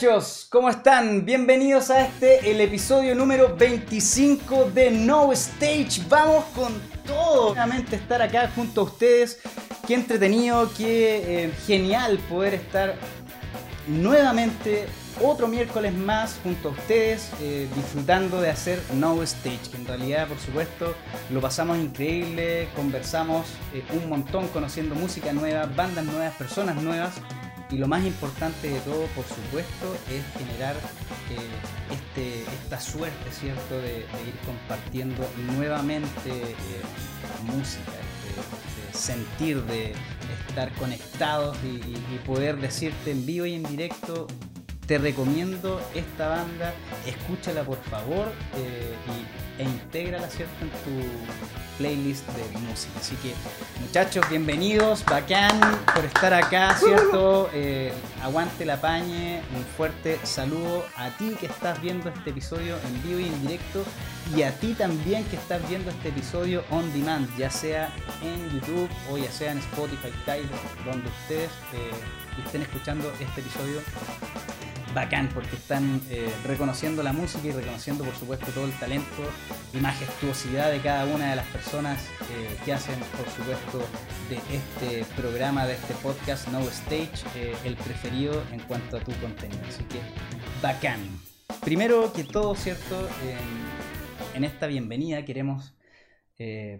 Muchachos, ¿cómo están? Bienvenidos a este, el episodio número 25 de No Stage. Vamos con todo. Nuevamente estar acá junto a ustedes. Qué entretenido, qué eh, genial poder estar nuevamente otro miércoles más junto a ustedes eh, disfrutando de hacer No Stage, que en realidad por supuesto lo pasamos increíble, conversamos eh, un montón conociendo música nueva, bandas nuevas, personas nuevas y lo más importante de todo por supuesto es generar eh, este, esta suerte, ¿cierto?, de, ir compartiendo nuevamente música, de, sentir, de estar conectados y poder decirte en vivo y en directo te recomiendo esta banda, escúchala por favor eh, y, e intégrala ¿cierto? en tu playlist de música. Así que muchachos, bienvenidos, bacán por estar acá, ¿cierto? Eh, aguante la pañe, un fuerte saludo a ti que estás viendo este episodio en vivo y en directo y a ti también que estás viendo este episodio on demand, ya sea en YouTube o ya sea en Spotify, Tidal, donde ustedes eh, estén escuchando este episodio bacán porque están eh, reconociendo la música y reconociendo por supuesto todo el talento y majestuosidad de cada una de las personas eh, que hacen por supuesto de este programa, de este podcast No Stage, eh, el preferido en cuanto a tu contenido. Así que bacán. Primero que todo, ¿cierto? en esta bienvenida queremos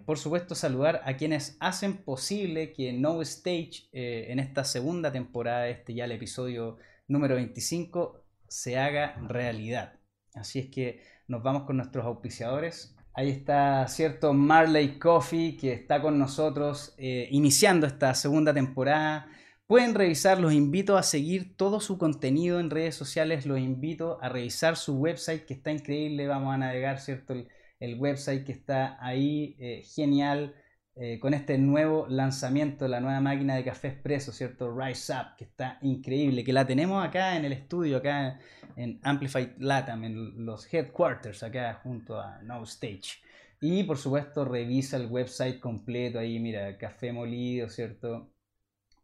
por supuesto, saludar a quienes hacen posible que No Stage en esta segunda temporada, este ya el episodio número 25 se haga realidad. Así es que nos vamos con nuestros auspiciadores. Ahí está, cierto, Marley Coffee, que está con nosotros eh, iniciando esta segunda temporada. Pueden revisar, los invito a seguir todo su contenido en redes sociales, los invito a revisar su website que está increíble, vamos a navegar, ¿cierto? El, website que está ahí, eh, genial. Eh, con este nuevo lanzamiento, la nueva máquina de café expreso, ¿cierto? Rise Up, que está increíble, que la tenemos acá en el estudio, acá en Amplified Latam, en los headquarters, acá junto a No Stage. Y por supuesto, revisa el website completo, ahí mira, café molido, ¿cierto?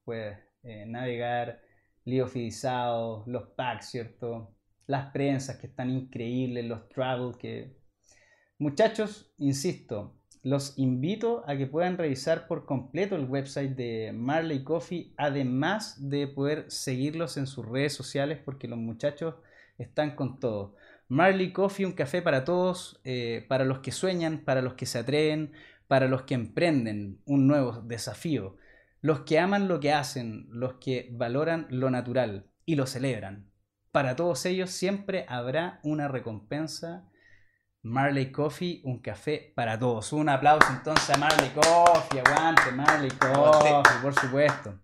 Puedes eh, navegar, liofidizado, los packs, ¿cierto? Las prensas que están increíbles, los travel que... Muchachos, insisto, los invito a que puedan revisar por completo el website de Marley Coffee, además de poder seguirlos en sus redes sociales porque los muchachos están con todo. Marley Coffee, un café para todos, eh, para los que sueñan, para los que se atreven, para los que emprenden un nuevo desafío, los que aman lo que hacen, los que valoran lo natural y lo celebran. Para todos ellos siempre habrá una recompensa Marley Coffee, un café para todos. Un aplauso entonces a Marley Coffee, aguante Marley Coffee, por supuesto.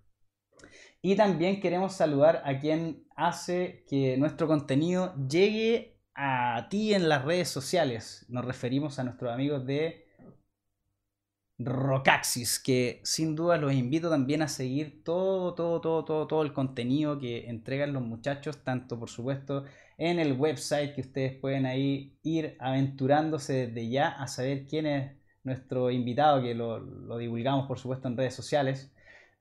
Y también queremos saludar a quien hace que nuestro contenido llegue a ti en las redes sociales. Nos referimos a nuestros amigos de Rocaxis, que sin duda los invito también a seguir todo, todo, todo, todo, todo el contenido que entregan los muchachos, tanto por supuesto en el website que ustedes pueden ahí ir aventurándose desde ya a saber quién es nuestro invitado, que lo, divulgamos por supuesto en redes sociales.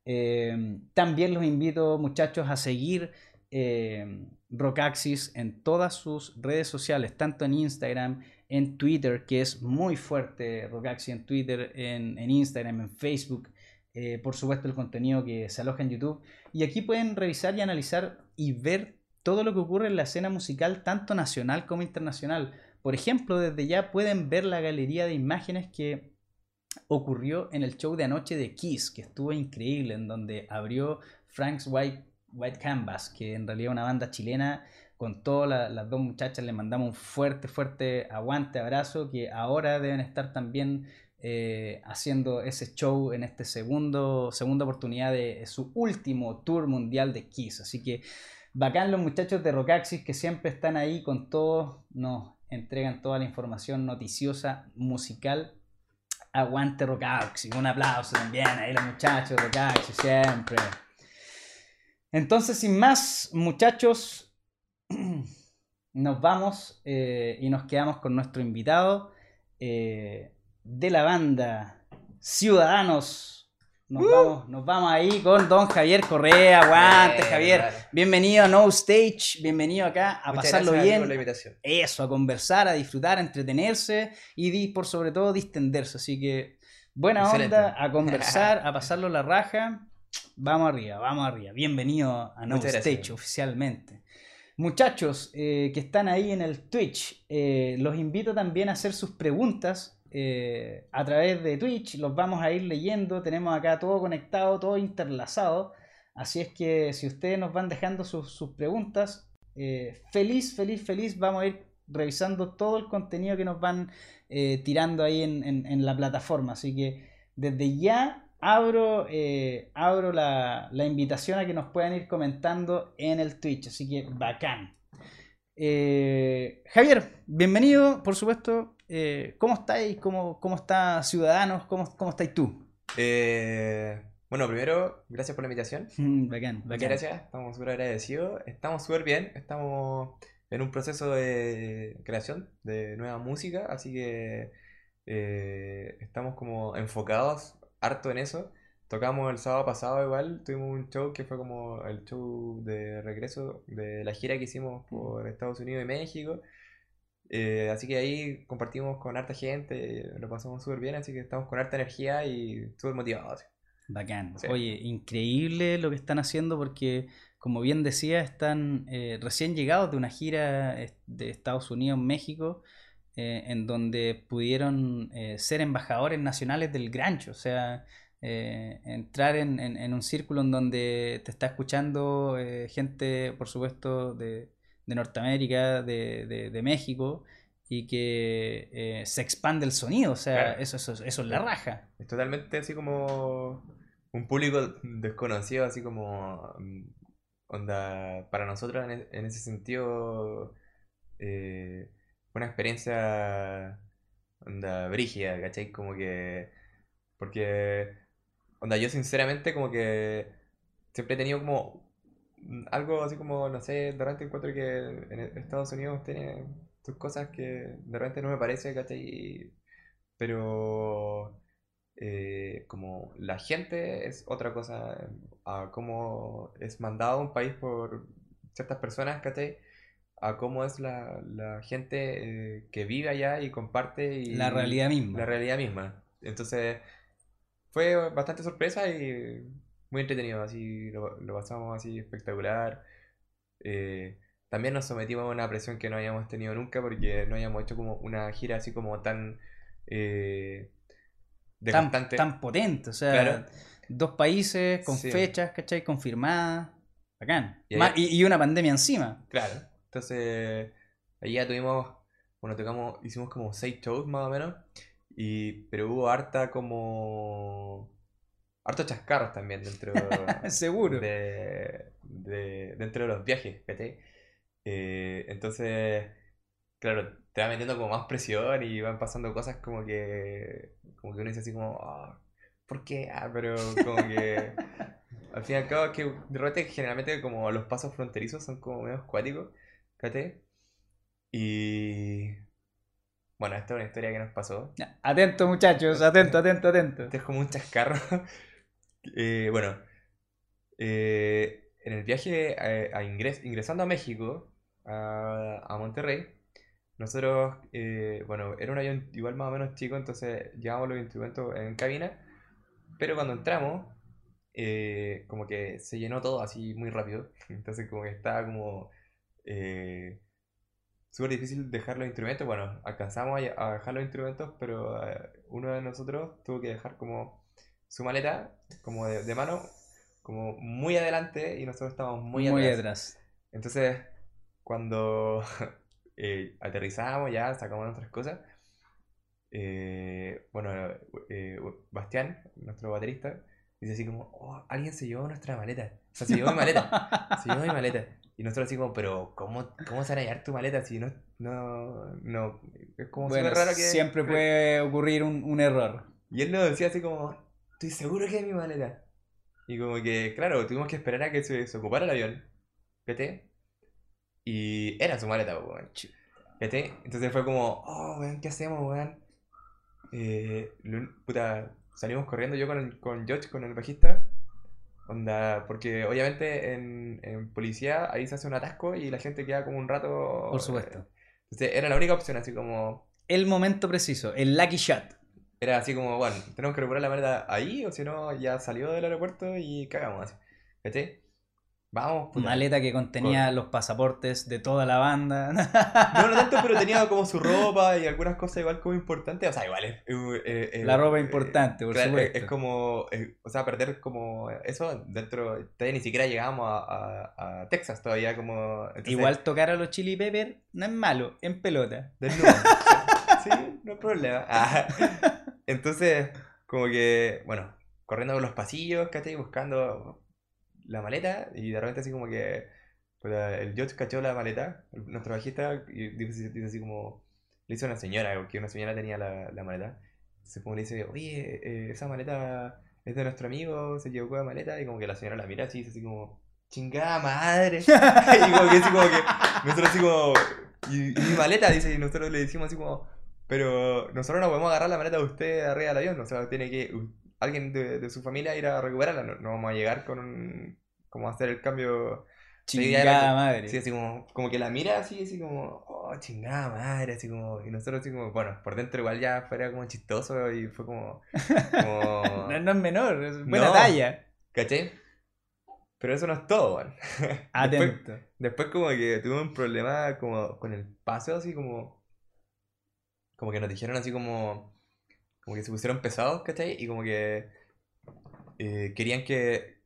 Eh, también los invito muchachos a seguir eh, Rocaxis en todas sus redes sociales, tanto en Instagram, en Twitter, que es muy fuerte Rocaxi en Twitter, en, Instagram, en Facebook. Eh, por supuesto el contenido que se aloja en YouTube. Y aquí pueden revisar y analizar y ver todo lo que ocurre en la escena musical, tanto nacional como internacional. Por ejemplo, desde ya pueden ver la galería de imágenes que ocurrió en el show de anoche de Kiss, que estuvo increíble, en donde abrió Frank's White, White Canvas, que en realidad es una banda chilena con todas las dos muchachas les mandamos un fuerte, fuerte aguante, abrazo, que ahora deben estar también eh, haciendo ese show en este segundo, segunda oportunidad de su último tour mundial de Kiss. Así que bacán los muchachos de Rockaxis que siempre están ahí con todos, nos entregan toda la información noticiosa, musical. Aguante Rockaxis, un aplauso también ahí los muchachos de Rockaxis siempre. Entonces, sin más, muchachos, nos vamos eh, y nos quedamos con nuestro invitado eh, de la banda Ciudadanos Nos, vamos, nos vamos ahí con don Javier Correa. Aguante, Bien, Javier. vale. Bienvenido a No Stage. Bienvenido acá a Muchas pasarlo gracias, bien. por la invitación. Eso, a conversar, a disfrutar, a entretenerse y por sobre todo distenderse. Así que buena Excelente. onda, a conversar, a pasarlo la raja. Vamos arriba, vamos arriba. Bienvenido a No Muchas Stage gracias. oficialmente. Muchachos eh, que están ahí en el Twitch, eh, los invito también a hacer sus preguntas eh, a través de Twitch. Los vamos a ir leyendo. Tenemos acá todo conectado, todo interlazado. Así es que si ustedes nos van dejando sus, preguntas, eh, feliz, feliz, feliz, vamos a ir revisando todo el contenido que nos van eh, tirando ahí en, la plataforma. Así que desde ya abro, abro la, invitación a que nos puedan ir comentando en el Twitch. Así que bacán. Javier, bienvenido, por supuesto. Eh, ¿Cómo estáis? ¿Cómo, cómo está Ciudadanos? ¿Cómo, cómo estáis tú? Eh, bueno, primero, gracias por la invitación. Mm, bacán, Muchas bacán. gracias, estamos súper agradecidos. Estamos súper bien, estamos en un proceso de creación de nueva música, así que eh, estamos como enfocados harto en eso. Tocamos el sábado pasado igual, tuvimos un show que fue como el show de regreso de la gira que hicimos por Estados Unidos y México. Eh, así que ahí compartimos con harta gente, lo pasamos súper bien, así que estamos con harta energía y súper motivados. Bacán. Sí. Oye, increíble lo que están haciendo porque, como bien decía, están eh, recién llegados de una gira eh, de Estados Unidos, México, eh, en donde pudieron eh, ser embajadores nacionales del Grancho. O sea, entrar en, en- en un círculo en donde te está escuchando gente, por supuesto, de, de Norteamérica, de, de- de México. Y que eh, se expande el sonido, o sea, Claro. eso, eso, eso es la raja. Es totalmente así como un público desconocido, así como mm, onda para nosotros en, en ese sentido eh, una experiencia onda brígida, ¿cachai? Como que porque onda yo sinceramente como que siempre he tenido como algo así como no sé, de repente encuentro que en Estados Unidos tiene sus cosas que de repente no me parece, ¿cachai? Pero eh, como la gente es otra cosa, a cómo es mandado un país por ciertas personas, ¿cachai? A cómo es la, la gente eh, que vive allá y comparte y La realidad misma. la realidad misma. Entonces fue bastante sorpresa y muy entretenido, así lo, lo pasamos así espectacular. Eh, también nos sometimos a una presión que no habíamos tenido nunca porque no habíamos hecho como una gira así como tan eh, de tan, constante. tan potente, o sea, Claro. dos países con Sí. fechas, ¿cachai? Confirmadas, bacán. Y una pandemia encima. Claro. Entonces, ahí ya tuvimos, bueno, tocamos, hicimos como seis shows más o menos, y, pero hubo harta como, hartos chascarros también dentro Seguro. de, de- dentro de los viajes, ¿cachai? Eh, entonces, claro, te va metiendo como más presión y van pasando cosas como que, como que uno dice así como, "Ah, ¿por qué? Ah, pero como que, al fin y al cabo, es que de repente generalmente como los pasos fronterizos son como medio acuáticos, ¿cachai? Y, bueno, esta es una historia que nos pasó. Atento, muchachos, atento, atento, atento. Este es como un chascarro. Eh, bueno, eh, en el viaje ingresando a México, a, a Monterrey, nosotros, eh, bueno, era un avión igual más o menos chico, entonces llevamos los instrumentos en cabina, pero cuando entramos, eh, como que se llenó todo así muy rápido, entonces como que estaba como eh, súper difícil dejar los instrumentos, bueno, alcanzamos a, dejar los instrumentos, pero uno de nosotros tuvo que dejar como su maleta, como de, de mano, como muy adelante y nosotros estábamos muy, Muy, atrás. atrás. Entonces, cuando eh, aterrizamos ya, sacamos nuestras cosas, eh, bueno, eh, Bastián, nuestro baterista, dice así como, oh, alguien se llevó nuestra maleta. O sea, se llevó mi maleta. Se llevó mi maleta. Y nosotros así como, pero ¿cómo, cómo se van a llevar tu maleta si no, no, no, es como Bueno, raro que... siempre puede ocurrir un, un error. Y él nos decía así como, estoy seguro que es mi maleta. Y como que, claro, tuvimos que esperar a que se, se ocupara el avión. ¿Vete? Y era su maleta, weón. ¿Vete? Entonces fue como, oh, weón, ¿qué hacemos, weón? Eh, puta, salimos corriendo yo con, con George, con el bajista. Onda, porque obviamente en, en policía ahí se hace un atasco y la gente queda como un rato. Por supuesto. eh, Entonces era la única opción, así como. El momento preciso, el lucky shot. Era así como, bueno, tenemos que recuperar la maleta ahí, o si no, ya salió del aeropuerto y cagamos así. Vamos, puta. Maleta que contenía los pasaportes de toda la banda. No, no tanto, pero tenía como su ropa y algunas cosas igual como importantes. O sea, igual es. eh, eh, La ropa eh, importante, por claro, supuesto. Es, es como. eh, o sea, perder como eso dentro. Todavía ni siquiera llegamos a, a- a Texas, todavía como. entonces, Igual tocar a los Chili Pepper no es malo, en pelota. Desnudo. Sí, no hay problema. Ah, Entonces, como que, bueno, corriendo por los pasillos, ¿cachai? Buscando la maleta y de repente así como que puta, el George cachó la maleta, el- nuestro bajista, y dice, dice así como, le hizo una señora, porque una señora tenía la, la maleta. Entonces como le dice, oye, eh, esa maleta es de nuestro amigo, se equivocó de maleta, y como que la señora la mira así, dice así como, chingada madre. y como que así como que, nosotros así como, y, y mi maleta, dice, y nosotros le decimos así como, pero nosotros no podemos agarrar la maleta de usted arriba del avión, o sea, tiene que alguien de, de su familia ir a recuperarla, no, no vamos a llegar con un, como hacer el cambio. Chingada madre. Sí, así como, como que la mira así, así como, oh, chingada madre, así como, y nosotros así como, bueno, por dentro igual ya fuera como chistoso y fue como, como, No, no es menor, es buena No. talla. ¿cachai? Pero eso no es todo, weón. Después, Atento. después como que tuve un problema como con el paso, así como, como que nos dijeron así como, como que se pusieron pesados, ¿cachai? Y como que eh, querían que,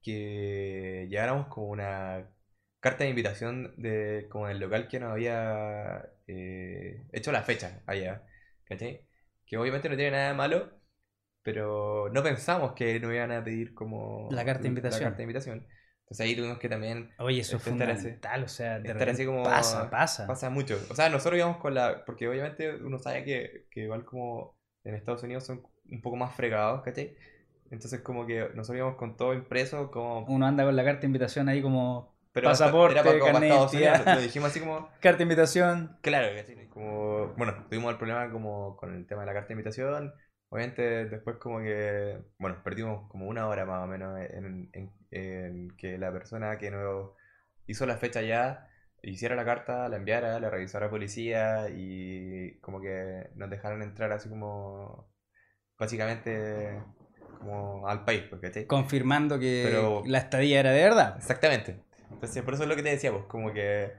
que lleváramos como una carta de invitación de como del local que nos había eh, hecho la fecha allá, ¿cachai? Que obviamente no tiene nada de malo, pero no pensamos que nos iban a pedir como La carta de invitación. La carta de invitación. Entonces ahí tuvimos que también Oye, eso es Estar así- fundamental, o sea, de estar así como pasa, pasa. Pasa mucho. O sea, nosotros íbamos con la. Porque obviamente uno sabe que, que igual como en Estados Unidos son un poco más fregados, ¿cachai? Entonces como que nosotros íbamos con todo impreso, como... Uno anda con la carta de invitación ahí como Pero pasaporte, era para, como carnet Estados Unidos, lo, lo dijimos así como... carta de invitación. Claro, ¿cachai? Como, bueno, tuvimos el problema como con el tema de la carta de invitación. Obviamente después como que, bueno, perdimos como una hora más o menos en, en- en que la persona que nos hizo la fecha ya hiciera la carta, la enviara, la revisara la policía y como que nos dejaron entrar así como, básicamente, como al país, pues, ¿cachai? Confirmando que Pero- la estadía era de verdad. Exactamente. Entonces, por eso es lo que te decía, pues, como que.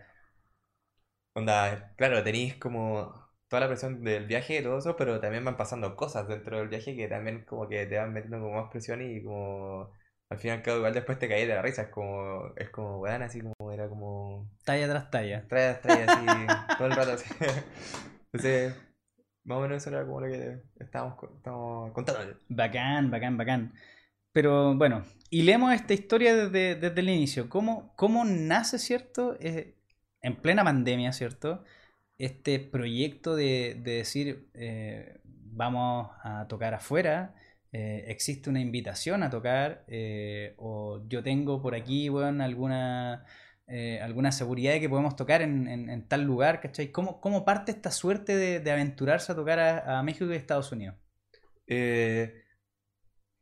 Onda, claro, tenéis como toda la presión del viaje y todo eso, pero también van pasando cosas dentro del viaje que también como que te van metiendo como más presión y como. Al fin y al cabo, igual después te caes de la risa. Es como. Es como, weón, así como era como. Talla tras talla. Trae, trae así todo el rato así. Entonces, más o menos eso era como lo que estábamos, estábamos contando. Bacán, bacán, bacán. Pero bueno, y leemos esta historia desde, desde el inicio. ¿Cómo, cómo nace, cierto? Eh, en plena pandemia, ¿cierto? Este proyecto de, de decir, eh, vamos a tocar afuera, eh, existe una invitación a tocar, eh, o yo tengo por aquí, bueno, alguna, alguna seguridad de que podemos tocar en, en- tal lugar, ¿cachai? ¿Cómo, cómo parte esta suerte de, aventurarse a tocar a, México y Estados Unidos?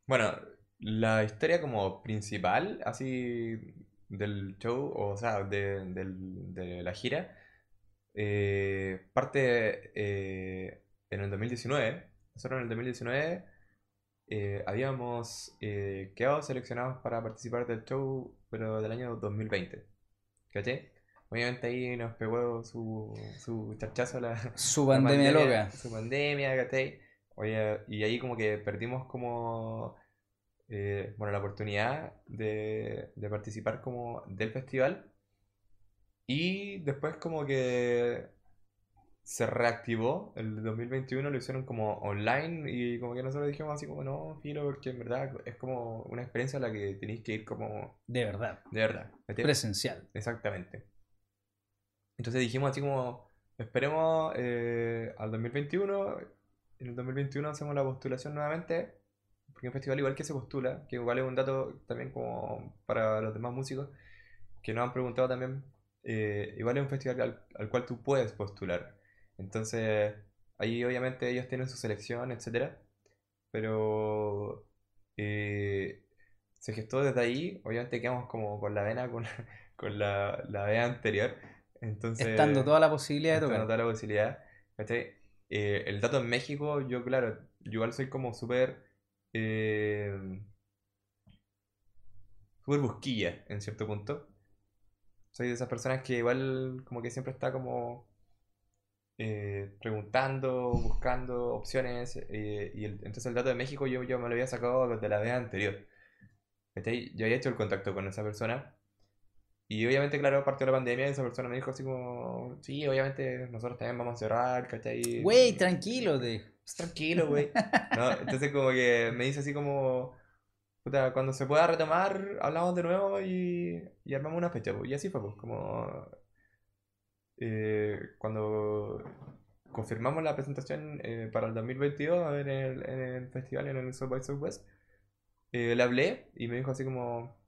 Bueno, la historia como principal, así del show, o sea, de, de la gira, eh, parte eh, en el 2019. Nosotros en el 2019 eh, habíamos quedado seleccionados para participar del show, pero del año 2020. ¿Cachai? Obviamente ahí nos pegó su, su charchazo la, Su la pandemia loca. Su pandemia. Oye, y ahí como que perdimos como, bueno, la oportunidad de, de participar como del festival. Y después como que se reactivó, el 2021 lo hicieron como online y como que nosotros dijimos así como, no, filo, porque en verdad es como una experiencia a la que tenéis que ir como De verdad. de verdad. Presencial. Exactamente. Entonces dijimos así como, esperemos eh, al 2021, en el 2021 hacemos la postulación nuevamente, porque un festival igual que se postula, que igual es un dato también como para los demás músicos, que nos han preguntado también, eh, igual es un festival al, al cual tú puedes postular. Entonces, ahí obviamente ellos tienen su selección, etcétera pero eh, se gestó desde ahí. Obviamente quedamos como con la vena, con, con la, la vena anterior. Entonces, Estando toda la posibilidad de estando tocar. toda la posibilidad. Eh, el dato en México, yo claro, yo igual soy como súper... eh, súper busquilla en cierto punto. Soy de esas personas que igual como que siempre está como eh, preguntando, buscando opciones. eh, y el- entonces el dato de México yo, yo me lo había sacado desde la vez anterior. ¿cachai? Yo había hecho el contacto con esa persona. Y obviamente, claro, partió la pandemia y esa persona me dijo así como, sí, obviamente nosotros también vamos a cerrar, ¿cachai? Güey, tranquilo, te. Pues tranquilo, güey. No, entonces como que me dice así como, puta, cuando se pueda retomar, hablamos de nuevo y, y armamos una fecha, pues. Y así fue, pues, como eh, cuando confirmamos la presentación eh, para el 2022 en el, en el festival en el South by Southwest, eh, le hablé y me dijo así como,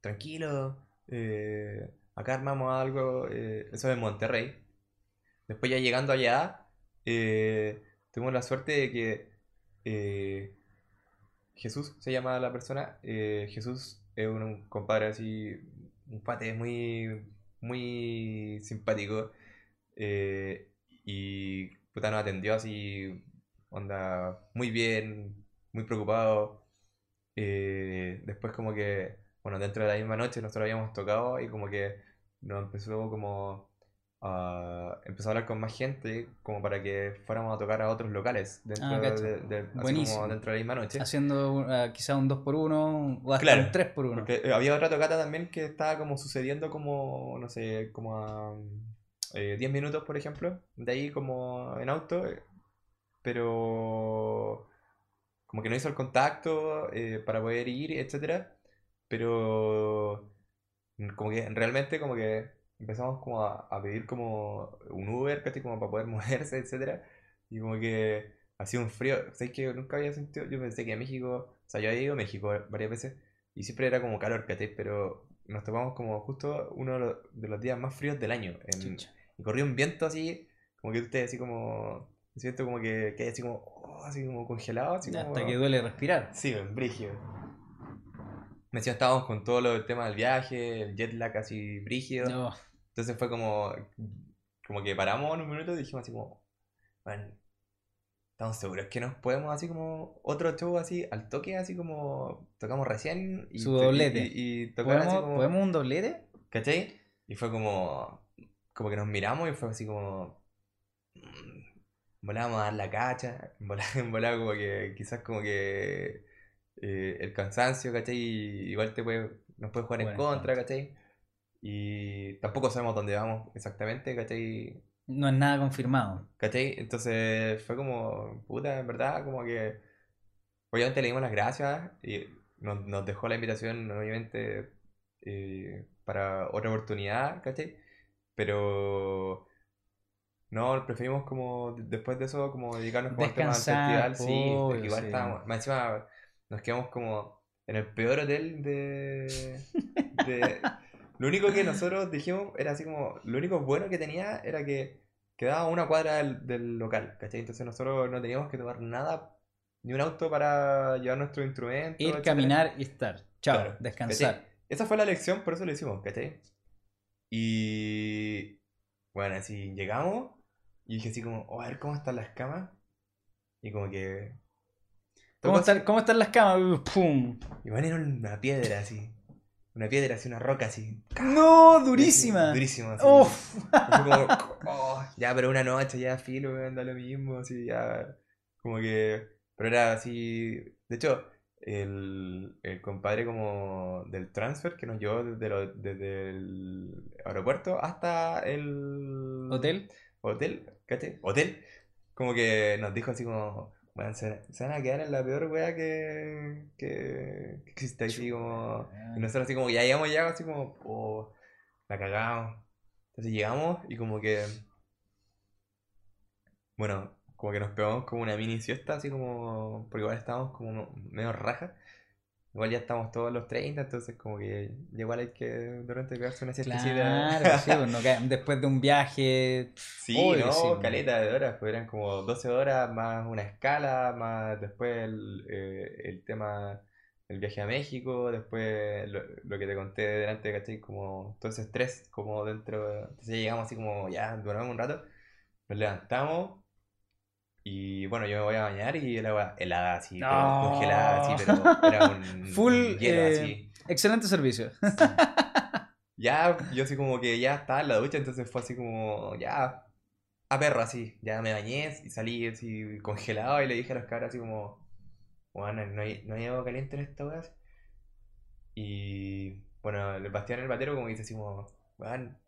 tranquilo, acá armamos algo, eso en Monterrey. Después ya llegando allá, tuvimos la suerte de que Jesús se llama la persona. eh, Jesús es un, un compadre así, un pate muy, muy simpático. eh, y puta nos atendió así, onda, muy bien, muy preocupado. eh, después como que, bueno, dentro de la misma noche nosotros habíamos tocado y como que nos empezó como a empezó a hablar con más gente como para que fuéramos a tocar a otros locales dentro Ah, de, de- así como dentro de la misma noche. Haciendo uh, quizá un 2x1 o hasta Claro, un 3x1. Porque eh, había otra tocata también que estaba como sucediendo como, no sé, como a eh, 10 minutos, por ejemplo, de ahí como en auto, eh, pero como que no hizo el contacto eh, para poder ir, etcétera, pero como que realmente como que empezamos como a, a pedir como un Uber, ¿cachai? Como para poder moverse, etcétera, y como que hacía un frío, ¿sabes que nunca había sentido? Yo pensé que México, o sea, yo había ido a México varias veces y siempre era como calor, ¿cachai? Pero nos topamos como justo uno de los, de los días más fríos del año. en- y corría un viento así, como que usted así como, siento como que, que hay así como, oh, así como congelado, así como... Hasta que duele respirar. Sí, en brígido. Me decía, estábamos con todo lo, el tema del viaje, el jet lag así brígido. No. Entonces fue como, como que paramos en un minuto y dijimos así como, bueno, estamos seguros que nos podemos así como otro show así al toque, así como tocamos recién y, Su doblete. y, y así ¿Podemos, como, ¿Podemos un doblete? ¿cachai? Y fue como, como que nos miramos y fue así como, mm, volábamos a dar la cacha, volábamos, volábamos como que quizás como que eh, el cansancio, ¿cachai? Igual te puede, nos puede jugar en Jugar en contra. ¿cachai? Y tampoco sabemos dónde vamos exactamente, ¿cachai? No es nada confirmado. ¿Cachai? Entonces fue como, puta, en verdad, como que obviamente le dimos las gracias y nos, nos dejó la invitación, obviamente, eh, para otra oportunidad, ¿cachai? Pero no, preferimos como después de eso, como dedicarnos como al tema del Descansar, festival, sí, obvio, porque igual sí. estábamos, más encima nos quedamos como en el peor hotel de, de... Lo único que nosotros dijimos era así como, lo único bueno que tenía era que quedaba una cuadra del, del local, ¿cachai? Entonces nosotros no teníamos que tomar nada, ni un auto para llevar nuestro instrumento, Ir, etcétera. caminar y estar. Chao, Claro, descansar. ¿cachai? Esa fue la lección, por eso lo hicimos, ¿cachai? Y bueno, así llegamos y dije así como, oh, a ver cómo están las camas. Y como que... ¿Cómo, están, ¿Cómo están las camas? ¡Pum! Y van era una piedra así. Una piedra así, una roca así. ¡No! ¡Durísima! Durísima. así. ¡Uf! Como, oh, ya, pero una noche ya filo, weón, da lo mismo, así, ya. Como que. Pero era así. De hecho, el, el compadre como del transfer que nos llevó desde, lo- desde el aeropuerto hasta el ¿Hotel? Hotel, ¿cachai? Hotel. Como que nos dijo así como, bueno, se, se van a quedar en la peor wea que, que, que existe así como... Y nosotros así como, ya llegamos ya, así como, oh, la cagamos. Entonces llegamos y como que... Bueno, como que nos pegamos como una mini siesta, así como... Porque igual estábamos como medio raja. Igual ya estamos todos los 30, entonces como que igual hay que de repente pegarse una siestecita. Claro, sí, pues, no después de un viaje. Sí, Obvio, no, sí. caleta de horas, pues eran como 12 horas más una escala, más después el, eh, el tema, el viaje a México, después lo, lo que te conté delante, ¿cachai? Como todo ese estrés, como dentro, entonces llegamos así como, ya, duramos un rato, nos levantamos y bueno, yo me voy a bañar y el agua helada así, pero No. congelada así, pero era un Full, hielo eh, así. Excelente servicio. Ya, yo así como que ya estaba en la ducha, entonces fue así como, ya, a perro así. Ya me bañé y salí así congelado y le dije a los cabros así como, bueno, no hay, no hay agua caliente en esta weá. Y bueno, el Bastián el batero como dice así como, weón,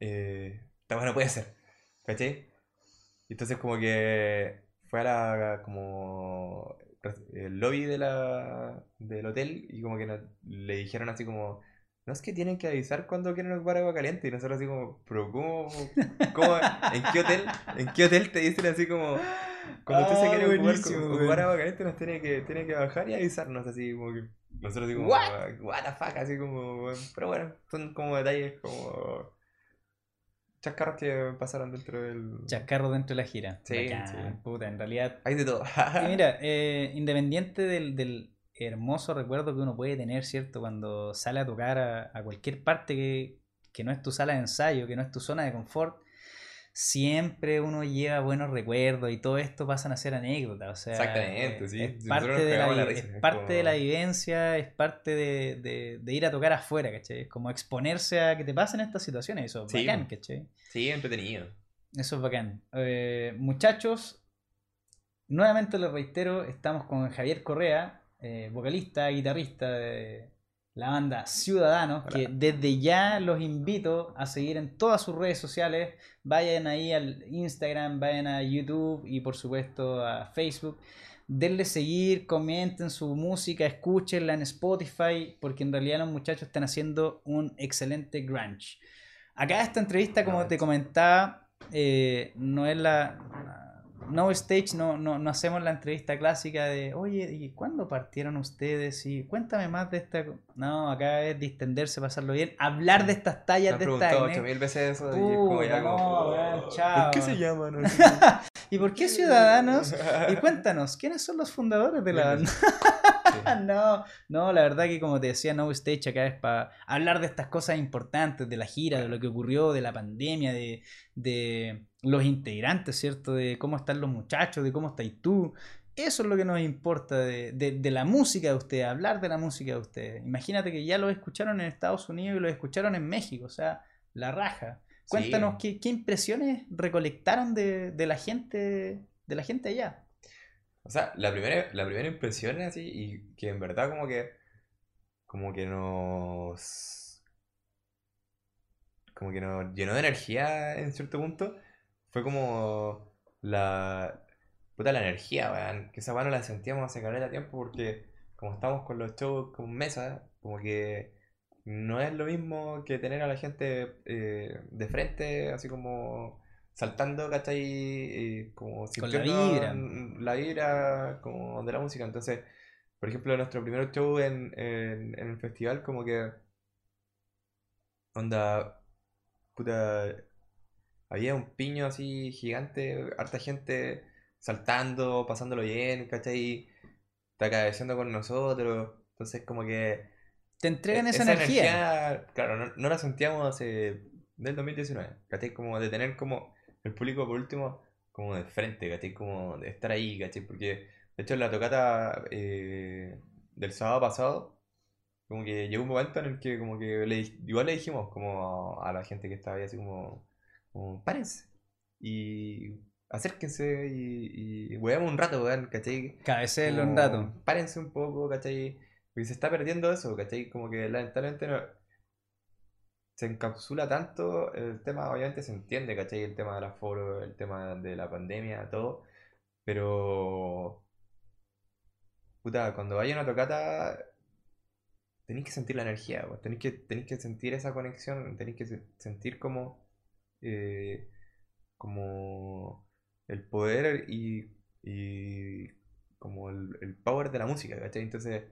eh, esta no puede ser, ¿cachai? Y entonces como que fue a la, como, el lobby de la, del hotel y como que nos- le dijeron así como, no es que tienen que avisar cuando quieren ocupar agua caliente. Y nosotros así como, pero ¿cómo? cómo en qué hotel? ¿En qué hotel te dicen así como, cuando usted se Ah, quiere ocupar, buenísimo, ocupar agua caliente nos tiene que, tiene que bajar y avisarnos así como que... Nosotros así como, What? what the fuck, así como, pero bueno, son como detalles como chascarros que pasaron dentro del... Chascarro dentro de la gira. Sí, Bacán, sí. puta, en realidad. Hay de todo. Y mira, eh, independiente del, del hermoso recuerdo que uno puede tener, ¿cierto? Cuando sale a tocar a, a cualquier parte que, que no es tu sala de ensayo, que no es tu zona de confort, siempre uno lleva buenos recuerdos y todo esto pasan a ser anécdotas. O sea, Exactamente, sí. Es parte, de la, risa, es parte de la vivencia, es parte de, de- de ir a tocar afuera, ¿cachai? Es como exponerse a que te pasen estas situaciones, eso es Sí, bacán. ¿cachai? Sí, entretenido. Eso es bacán. Eh, muchachos, nuevamente les reitero, estamos con Javier Correa, eh, vocalista, guitarrista de la banda Ciudadanos, que desde ya los invito a seguir en todas sus redes sociales. Vayan ahí al Instagram, vayan a YouTube y por supuesto a Facebook. Denle seguir, comenten su música, escúchenla en Spotify, porque en realidad los muchachos están haciendo un excelente grunge. Acá esta entrevista, como te comentaba, eh, no es la... No Stage, no, no, no hacemos la entrevista clásica de, oye, ¿y cuándo partieron ustedes? Y cuéntame más de esta... co-". No, acá es distenderse, pasarlo bien, hablar de estas Me tallas han de esta... preguntado ane- ocho mil veces eso y es como no, chao. ¿Por qué se llaman? ¿Y por qué Ciudadanos? Y cuéntanos, ¿quiénes son los fundadores de la banda? No, no, la verdad que como te decía, No Stage acá es para hablar de estas cosas importantes, de la gira, de lo que ocurrió, de la pandemia, de, de los integrantes, ¿cierto? De cómo están los muchachos, de cómo estás tú. Eso es lo que nos importa de, de- de la música de ustedes, hablar de la música de ustedes. Imagínate que ya lo escucharon en Estados Unidos y lo escucharon en México, o sea, la raja. Sí. Cuéntanos qué, qué impresiones recolectaron de, de la gente de la gente allá. O sea, la primera, la primera impresión así, y que en verdad como que, como que nos, como que nos llenó de energía en cierto punto, fue como la, puta la energía, weón, que esa weá no la sentíamos hace de tiempo porque como estamos con los shows con mesa, como que no es lo mismo que tener a la gente eh, de frente, así como saltando, ¿cachai? Y como Con la vibra. la vibra como de la música. Entonces, por ejemplo, nuestro primer show en, en, en el festival, como que onda, puta, había un piño así gigante, harta gente saltando, pasándolo bien, ¿cachai? Está agradeciendo con nosotros. Entonces, como que Te entregan e- esa, energía. claro, no, no la sentíamos hace del 2019, ¿cachai? Como de tener como el público por último, como de frente, ¿cachai? Como de estar ahí, ¿cachai? Porque, de hecho, en la tocata eh, del sábado pasado, como que llegó un momento en el que como que le, igual le dijimos como a la gente que estaba ahí así como, como párense y acérquense y, y un rato, weón, ¿cachai? Cabecelo un rato. Párense un poco, ¿cachai? Porque se está perdiendo eso, ¿cachai? Como que lamentablemente no, se encapsula tanto, el tema obviamente se entiende, ¿cachai? El tema del aforo, el tema de la pandemia, todo, pero... Puta, cuando vaya una tocata, tenéis que sentir la energía, pues, tenéis que, que sentir esa conexión, tenéis que se- sentir como... eh, como el poder y, y como el, el power de la música, ¿cachai? Entonces,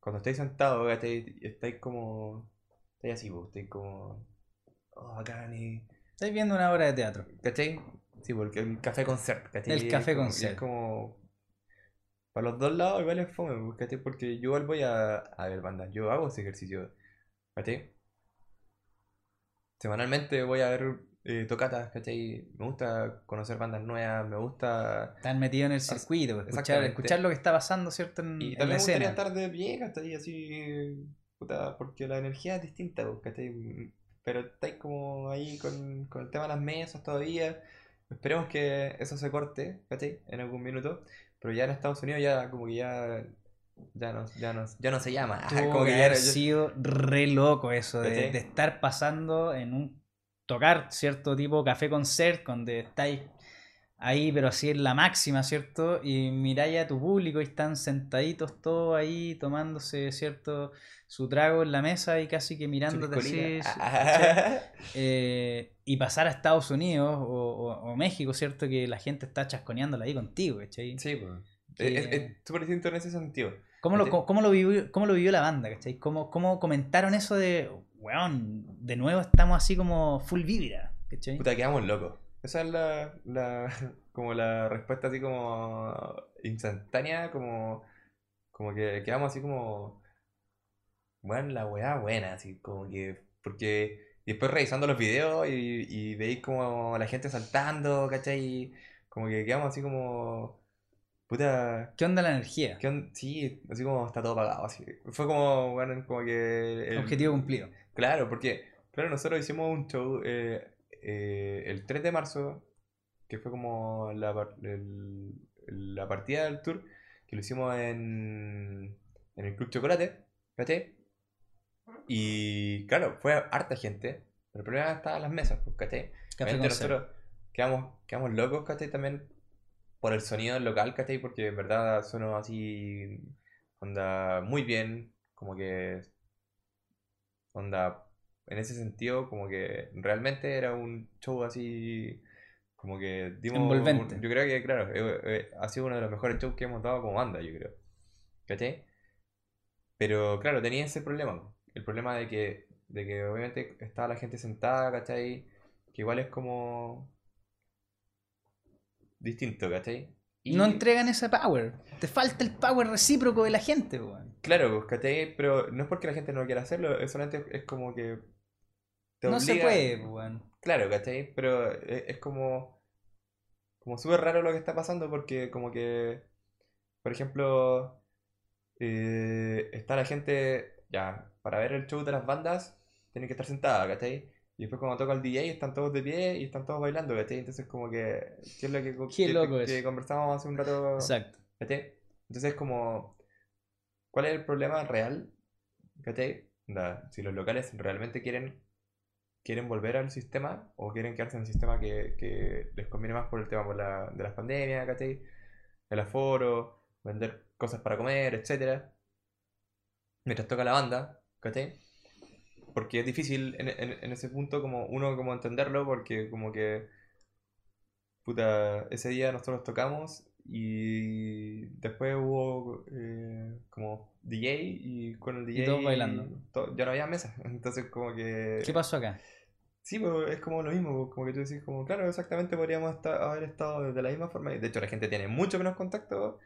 cuando estáis sentados, ¿cachai? Estáis como. Estáis así, pues, estáis como. Oh, bacán y. Estáis viendo una obra de teatro. ¿cachai? Sí, porque el café concert, ¿cachai? El café concert. Es como. Para los dos lados igual es fome, pues, ¿cachai? Porque yo igual voy a, a ver bandas, yo hago ese ejercicio, ¿cachai? Semanalmente voy a ver eh, tocatas, ¿cachai? Me gusta conocer bandas nuevas, me gusta... Estar metido en el circuito, pues, escuchar, escuchar lo que está pasando, ¿cierto? En, Y en la también me gustaría estar de pie, ¿cachai? Así, puta, porque la energía es distinta, pues, ¿cachai? Pero estáis como ahí con, con el tema de las mesas todavía. Esperemos que eso se corte, ¿cachai? En algún minuto. Pero ya en Estados Unidos ya como que ya... Ya no, ya no, ya no se llama. Tuvo como que que ya haber ya- sido re loco eso, de, de estar pasando en un tocar cierto tipo café concert, donde estáis ahí, pero así en la máxima, ¿cierto? Y miráis a tu público y están sentaditos todos ahí tomándose, ¿cierto? Su trago en la mesa y casi que mirándote así. Eh, y pasar a Estados Unidos o, o- o México, ¿cierto? Que la gente está chasconeándola ahí contigo, ¿cachai? Sí, pues. Que- Es es súper distinto en ese sentido. ¿Cómo lo, cómo, cómo lo vivió, cómo lo vivió la banda, ¿cachai? ¿Cómo, cómo comentaron eso de, weón, de nuevo estamos así como full vibra, ¿cachai? Puta, quedamos locos. Esa es la, la, como la respuesta así como instantánea, como, como que quedamos así como, bueno, la weá buena, así como que, porque y después revisando los videos y, y veis como la gente saltando, ¿cachai? Y como que quedamos así como, puta, ¿Qué onda la energía? ¿qué on- Sí, así como está todo apagado, así. Fue como, bueno, como que... el- Objetivo cumplido. Claro, porque, claro, nosotros hicimos un show eh, eh, el 3 de marzo, que fue como la, el- la partida del tour, que lo hicimos en, en el Club Chocolate, ¿cachai? Y claro, fue harta gente, pero el problema estaba en las mesas, pues, ¿cachai? Nosotros quedamos, quedamos locos, ¿cachai? También por el sonido local, ¿cachai? Porque en verdad sonó así, onda, muy bien, como que, onda, en ese sentido, como que realmente era un show así, como que dimos... Envolvente. Yo creo que, claro, eh, eh, ha sido uno de los mejores shows que hemos dado como banda, yo creo. ¿Cachai? Pero claro, tenía ese problema. El problema de que, de que obviamente estaba la gente sentada, ¿cachai? Que igual es como distinto, ¿cachai? Y No entregan ese power. Te falta el power recíproco de la gente, weón. claro, pues, ¿cachai? Pero no es porque la gente no quiera hacerlo, es solamente es como que te No se puede, weón. Claro, ¿cachai? Pero es, es como como súper raro lo que está pasando porque como que, por ejemplo, eh, está la gente, ya, para ver el show de las bandas, tienen que estar sentada, ¿cachai? Y después cuando toca el DJ están todos de pie y están todos bailando, ¿cachai? Entonces como que, ¿qué es lo que, Qué que- que eso. conversábamos hace un rato? Exacto. ¿Cachai? Entonces como, ¿cuál es el problema real? ¿Cachai? Si los locales realmente quieren, quieren volver al sistema o quieren quedarse en el sistema que, que les conviene más por el tema por la- de las pandemias, ¿cachai? El aforo, vender cosas para comer, etcétera. Mientras toca la banda, ¿cachai? Porque es difícil en, en- en ese punto como uno como entenderlo porque como que puta, ese día nosotros tocamos y después hubo eh, como DJ y con el DJ todos bailando. ya no había mesa, entonces como que ¿Qué pasó acá? sí, pues, es como lo mismo, como que tú decís como claro, exactamente podríamos estar- haber estado de la misma forma, y de hecho la gente tiene mucho menos contacto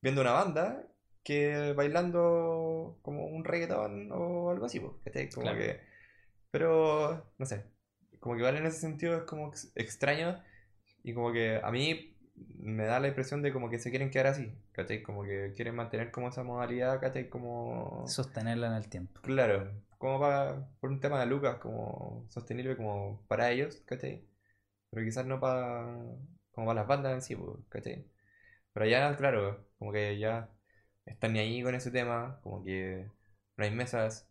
viendo una banda que bailando como un reggaetón o algo así, pues. Como Claro. que pero no sé, como que igual en ese sentido es como ex- extraño y como que a mí me da la impresión de como que se quieren quedar así, ¿cachai? Como que quieren mantener como esa modalidad, ¿cachai? Como... Sostenerla en el tiempo. Claro, como para, por un tema de lucas, como sostenible como para ellos, ¿cachai? Pero quizás no para, como para las bandas en sí, ¿cachai? Pero ya, claro, como que ya están ni ahí con ese tema, como que no hay mesas,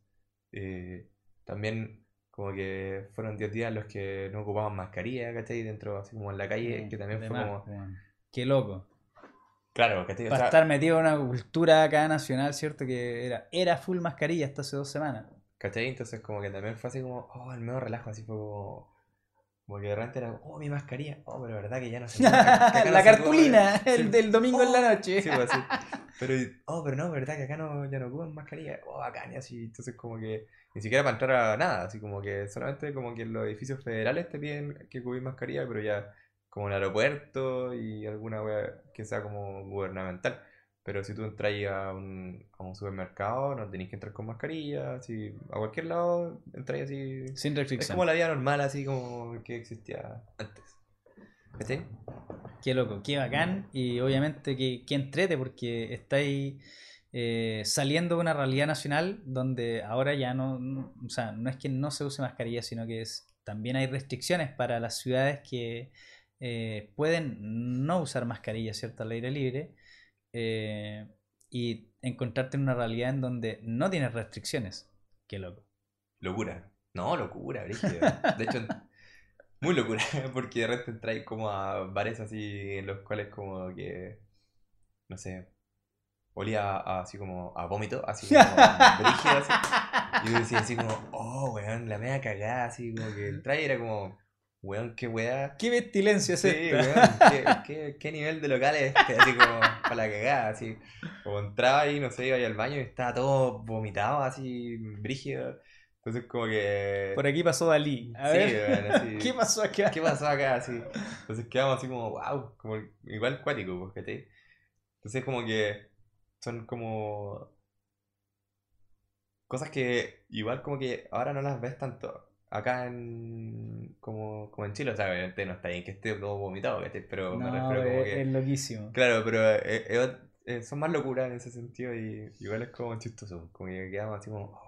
eh, también como que fueron 10 días los que no ocupaban mascarilla, ¿cachai? Dentro, así como en la calle, que también fue más, como. Qué loco. claro, ¿cachai? O Para sea, estar metido en una cultura acá nacional, ¿cierto? Que era, era full mascarilla hasta hace dos semanas. ¿Cachai? Entonces como que también fue así como, oh, el medio relajo, así fue como, como que de repente era, oh, mi mascarilla, oh, pero verdad que ya no no la se ocupa". cartulina, el del domingo en la noche. Sí, pues, sí. Pero, oh, pero no, verdad que acá no, ya no ocupan mascarilla. Oh, bacán, y así. Entonces, como que ni siquiera para entrar a nada, así como que solamente como que en los edificios federales te piden que cubrir mascarilla, pero ya como el aeropuerto y alguna wea que sea como gubernamental. Pero si tú entras a un, a un supermercado, no tenés que entrar con mascarilla, así, a cualquier lado entras así. Sin Es restricción. como la vida normal, así como que existía antes. ¿Viste? Qué loco, qué bacán. Y obviamente que, que entrete porque estáis eh, saliendo de una realidad nacional donde ahora ya no, no- o sea, no es que no se use mascarilla, sino que es, también hay restricciones para las ciudades que eh, pueden no usar mascarilla, ¿cierto? Al aire libre. eh, y encontrarte en una realidad en donde no tienes restricciones. Qué loco. Locura. No, locura, brígido. De hecho, muy locura, porque de repente entráis como a bares así en los cuales como que, no sé, olía a- así como a vómito, así como brígido, así. Y yo decía así como, oh, weón, la media cagada, así como que entráis y era como, weón, qué weá. ¿Qué pestilencia es Sí, esta? weón, ¿qué, qué, qué nivel de local es este? Así como para la cagada, así. Como entraba ahí, no sé, iba ahí al baño y estaba todo vomitado, así, brígido. Entonces como que... Por aquí pasó Dalí. A Sí, ver, weón, así. ¿qué pasó acá? ¿Qué pasó acá? Así. Entonces quedamos así como, wow, como igual cuático, pues, ¿cachai? Entonces como que son como cosas que igual como que ahora no las ves tanto acá en como, como en Chile, o sea, obviamente no está bien que esté todo vomitado, ¿cachai? Pero me No, refiero como es, que... es loquísimo. Claro, pero eh, eh, son más locuras en ese sentido y igual es como chistoso, como que quedamos así como, "Oh,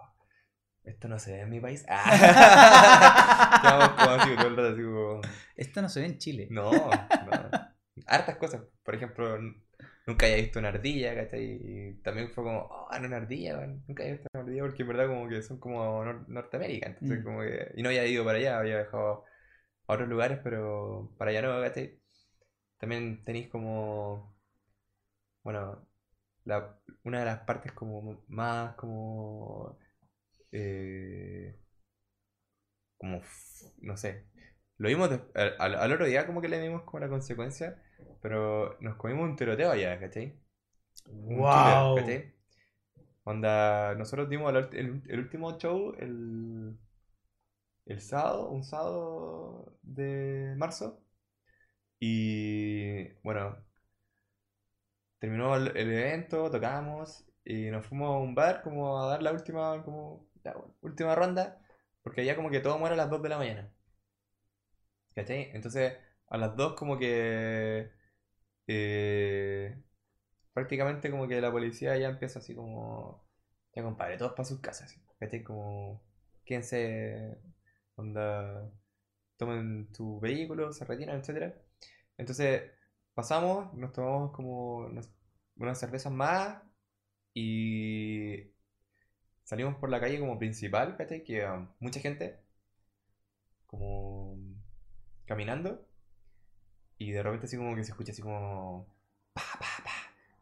esto no se ve en mi país. Ah. como así todo el rato, así como... Esto no se ve en Chile. No, no. Hartas cosas. Por ejemplo, nunca había visto una ardilla, ¿cachai? Y también fue como, oh, no, una ardilla, weón. Nunca había visto una ardilla porque en verdad como que son como Nor- Norteamérica. Entonces Mm. como que... Y no había ido para allá, había viajado a otros lugares, pero para allá no, ¿cachai? También tenéis como... Bueno, la, una de las partes como más como... eh, como, no sé, lo vimos al, al- otro día como que le dimos como la consecuencia, pero nos comimos un tiroteo allá, ¿cachai? Wow. shooter, ¿cachai? Onda, nosotros dimos el, el- el último show el, el sábado, un sábado de marzo. Y bueno, terminó el, el evento, tocamos y nos fuimos a un bar como a dar la última, como, última ronda, porque allá como que todo muere a las 2 de la mañana. ¿Cachai? Entonces, a las 2 como que eh, prácticamente como que la policía ya empieza así como, ya compadre, todos para sus casas, ¿cachai? Como, quédense, onda, tomen tu vehículo, se retiran, etcétera. Entonces, pasamos, nos tomamos como unas, unas cervezas más y salimos por la calle como principal, ¿cachai? Que había mucha gente como caminando y de repente así como que se escucha así como pa, pa, pa,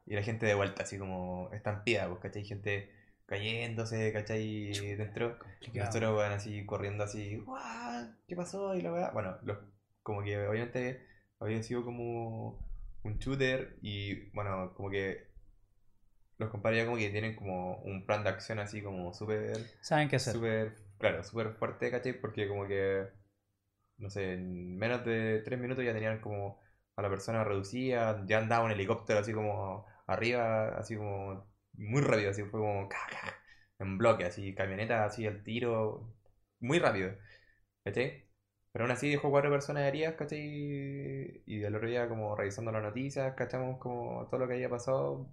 y la gente de vuelta así como estampida, pues, ¿cachai? Gente cayéndose, ¿cachai? Dentro. Y Complicado. nosotros van así corriendo así, "Guau, ¿qué pasó? Y la weá. Bueno, los, como que obviamente había sido como un shooter y bueno, como que los compadres como que tienen como un plan de acción así como súper ¿Saben qué hacer? súper, claro, súper fuerte, ¿cachai? Porque como que, no sé, en menos de tres minutos ya tenían como a la persona reducida, ya andaba un helicóptero así como arriba, así como muy rápido, así fue como en bloque, así, camioneta así al tiro, muy rápido, ¿cachai? Pero aún así dejó cuatro personas heridas, ¿cachai? Y al otro día como revisando las noticias, ¿cachamos? Como todo lo que había pasado,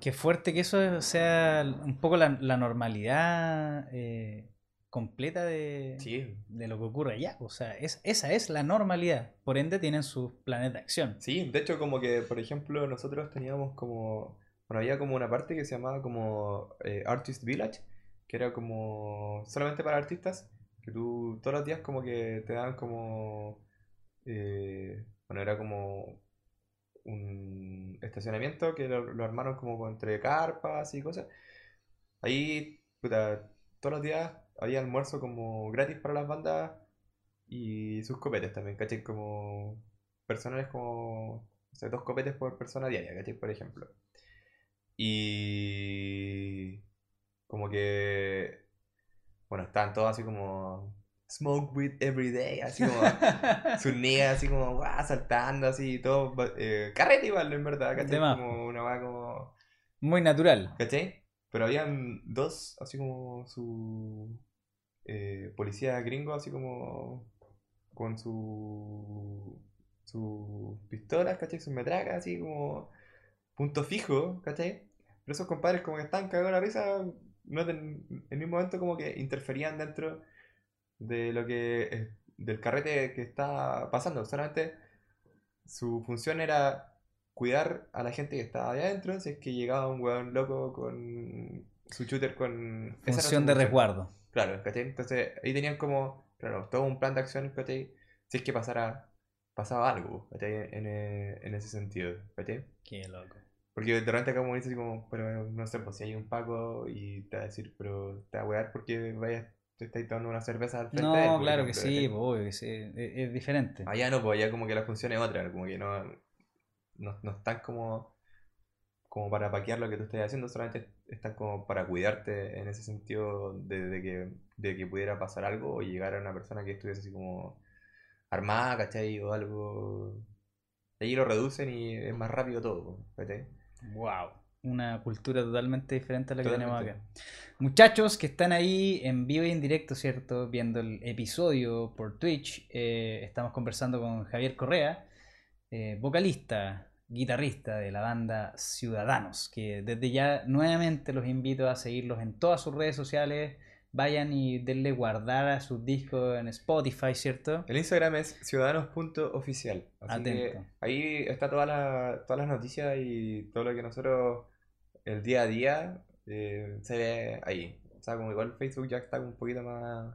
Qué fuerte que eso sea un poco la, la normalidad eh, completa de, sí, de lo que ocurre allá. O sea, es, esa es la normalidad. Por ende, tienen sus planes de acción. Sí, de hecho como que, por ejemplo, nosotros teníamos como, bueno, había como una parte que se llamaba como eh, Artist Village, que era como solamente para artistas, que tú todos los días como que te daban como, eh, bueno, era como un estacionamiento que lo, armaron como entre carpas y cosas. Ahí, puta, todos los días había almuerzo como gratis para las bandas y sus copetes también, ¿cachai? Como personales como, no sé, dos copetes por persona diaria, ¿cachai? Por ejemplo. Y como que, bueno, estaban todos así como smoke weed every day, así como sus niggas así como guau, saltando así, todo eh, carrete igual en verdad, ¿cachai? Como una va como, Muy natural. ¿cachai? Pero habían dos, así como su eh, policía gringo, así como con su sus pistolas, ¿cachai? Sus metracas, así como punto fijo, ¿cachai? Pero esos compadres como que estaban cagados la risa, no ten- en ningún momento como que interferían dentro de lo que del carrete que está pasando. Solamente su función era cuidar a la gente que estaba ahí adentro, si es que llegaba un weón loco con su shooter con... esa Función de resguardo. Claro, ¿cachai? Entonces ahí tenían como, claro, todo un plan de acción, ¿cachai? Si es que pasara, pasaba algo, ¿cachai? En, eh, en ese sentido, ¿cachai? Qué loco. Porque de repente acá como dices como, pero no sé, pues si hay un Paco y te va a decir, pero te va a wear porque vayas, te estáis tomando una cerveza al frente de él, No, claro que sí, obvio que sí, es, es diferente. Allá no, pues allá como que la función es otra, como que no, no, no están como, como para paquear lo que tú estás haciendo, solamente están como para cuidarte en ese sentido de, de que, de que pudiera pasar algo o llegar a una persona que estuviese así como armada, ¿cachai? O algo... Ahí lo reducen y es más rápido todo, ¿cachai? Wow. Una cultura totalmente diferente a la que tenemos acá. Muchachos que están ahí en vivo y en directo, ¿cierto? Viendo el episodio por Twitch. eh, estamos conversando con Javier Correa, eh, vocalista, guitarrista de la banda Ciudadanos. Que desde ya nuevamente los invito a seguirlos en todas sus redes sociales. Vayan y denle guardar a sus discos en Spotify, ¿cierto? El Instagram es ciudadanos.oficial. Así Atento. que ahí está toda la, todas las noticias y todo lo que nosotros el día a día eh, se ve ahí. O sea, como igual Facebook ya está un poquito más,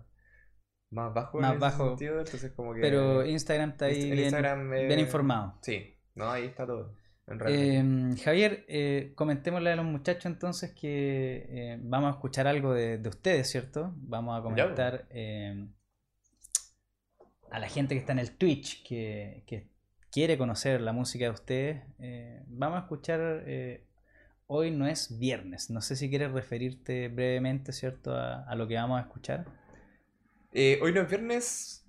más bajo Más en ese bajo. sentido, entonces como que... Pero Instagram está ahí bien, Instagram, eh, bien informado. Sí, no, ahí está todo. En realidad. Eh, Javier, eh, comentémosle a los muchachos entonces que vamos a escuchar algo de, de ustedes, ¿cierto? Vamos a comentar eh, a la gente que está en el Twitch, que, que quiere conocer la música de ustedes. eh, vamos a escuchar eh, Hoy no es viernes. No sé si quieres referirte brevemente, ¿cierto? A, a lo que vamos a escuchar. Eh, Hoy no es viernes.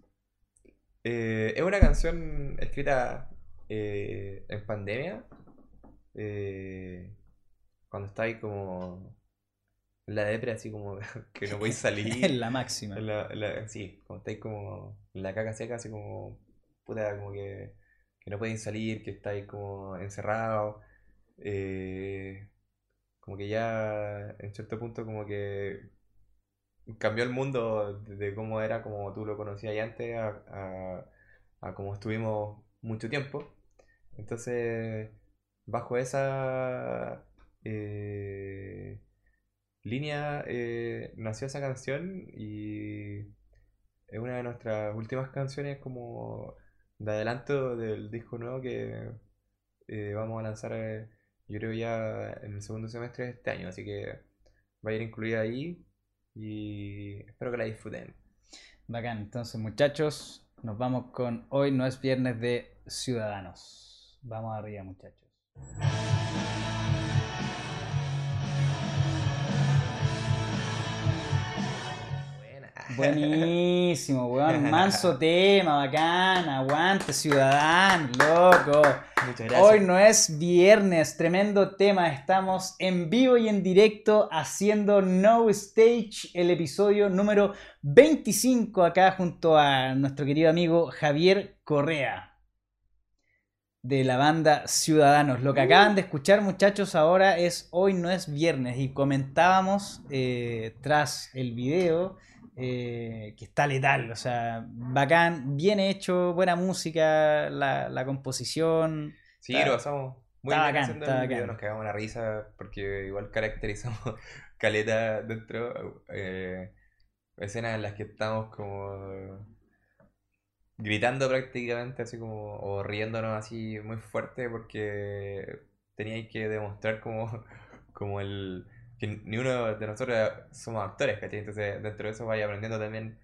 eh, es una canción escrita eh, en pandemia. eh, cuando estáis como en la depre, así como que no podéis salir. Es la máxima. En la- en la- sí, como estáis como en la caca seca, así como puta, como que, que no podéis salir, que estáis como encerrados. eh, como que ya en cierto punto como que cambió el mundo de, cómo era como tú lo conocías antes a, a, a como estuvimos mucho tiempo. Entonces, bajo esa eh, línea eh, nació esa canción y es una de nuestras últimas canciones como de adelanto del disco nuevo que eh, vamos a lanzar yo creo ya en el segundo semestre de este año, así que va a ir incluida ahí y espero que la disfruten. Bacán. Entonces, muchachos, nos vamos con Hoy no es viernes de Ciudadanos. Vamos arriba, muchachos. Buenísimo, weón. Manso tema, bacán. Aguante, ciudadano, loco. Muchas gracias. Hoy no es viernes, tremendo tema. Estamos en vivo y en directo haciendo No Stage, el episodio número 25, acá junto a nuestro querido amigo Javier Correa de la banda Ciudadanos. Lo que acaban de escuchar, muchachos, ahora es Hoy no es viernes y comentábamos eh, tras el video eh, que está letal, o sea, bacán, bien hecho, buena música, la, la composición. Sí, Está- lo pasamos muy está bien bacán, haciendo está el video, nos cagamos la risa porque igual caracterizamos caleta dentro, eh, escenas en las que estamos como gritando prácticamente así como, o riéndonos así muy fuerte porque teníais que demostrar como, como el, que ni uno de nosotros somos actores, ¿cachai? Entonces dentro de eso vais aprendiendo también